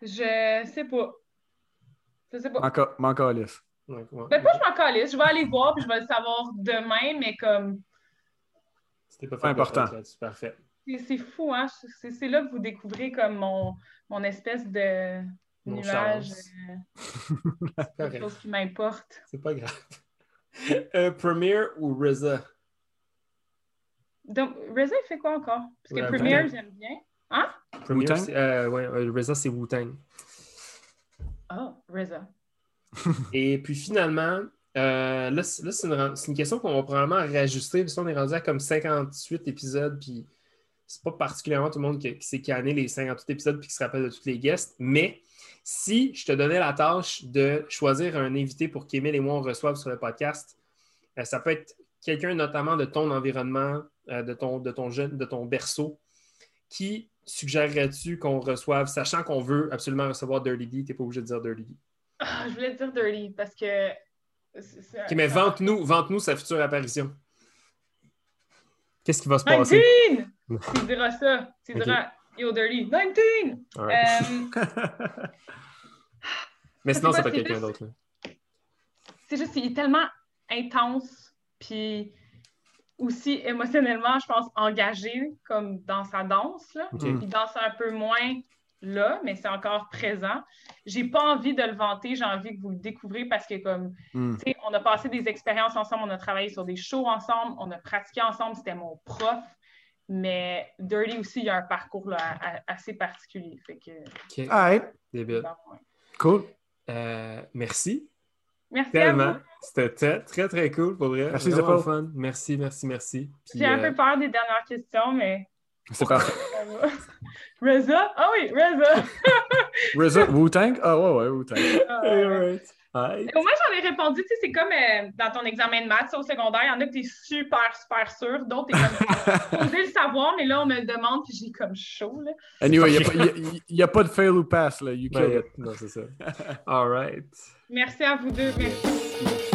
Je sais pas. Je sais pas. Encore, encore lisse. Ouais, ouais. Ben, pas je m'en calisse. Je vais aller voir puis je vais le savoir demain, mais comme C'était pas fait important. C'est parfait. c'est c'est fou, hein? C'est c'est là que vous découvrez comme mon, mon espèce de nuage, Nonchalance. euh, quelque chose qui m'importe. C'est pas grave. Euh, Premiere ou RZA? Donc, Reza, il fait quoi encore? Parce que Ouais, Premiere, j'aime bien. Hein? Premiere, euh, ouais, RZA, c'est Wu-Tang. Ah, Reza. Et puis finalement, euh, là, là, c'est une, question qu'on va probablement réajuster, parce qu'on est rendu à comme 58 épisodes, puis c'est pas particulièrement tout le monde qui, qui s'est canné les 58 épisodes puis qui se rappelle de tous les guests, mais si je te donnais la tâche de choisir un invité pour qu'Émile et moi on reçoive sur le podcast, euh, ça peut être quelqu'un notamment de ton environnement, euh, de, ton, de, ton jeune, de ton berceau, qui suggérerais-tu qu'on reçoive, sachant qu'on veut absolument recevoir Dirty D, t'es pas obligé de dire Dirty D. Ah, je voulais dire Dirty parce que. c'est- c'est un- OK, mais vante-nous, vante-nous sa future apparition. Qu'est-ce qui va se passer? 19! Tu diras ça. Tu Ok. diras Yo, Dirty. 19! Alright. Euh, mais sinon, pas pas quelqu'un d'autre. c'est juste qu'il est tellement intense, puis aussi émotionnellement, je pense, engagé comme dans sa danse. Là. OK. Mm. Il danse un peu moins là, mais c'est encore présent. J'ai pas envie de le vanter, j'ai envie que vous le découvrez parce que comme, Hmm. tu sais, on a passé des expériences ensemble, on a travaillé sur des shows ensemble, on a pratiqué ensemble, c'était mon prof. Mais Dirty aussi, il y a un parcours là, assez particulier. Fait que, OK. Alright, Débile. bon, ouais. cool. Euh, merci. Merci à Tellement. vous. C'était très, très, très cool pour vrai. Merci, Vraiment Zepho. fun. Merci, merci, merci. Puis, J'ai un euh, peu peur des dernières questions, mais C'est parfait. Reza? Ah oui, Reza! RZA, Wu-Tang? Ah ouais, ouais, Wu-Tang. all right. Alright. Au moins, j'en ai répondu, tu sais, c'est comme euh, dans ton examen de maths au secondaire, il y en a que t'es super, super sûr, d'autres t'es comme posé le savoir, mais là, on me le demande, puis j'ai comme chaud, là. Anyway, il n'y a, pas de fail ou pass, là. You killed Ben, it. non, c'est ça. All right. Merci à vous deux, merci.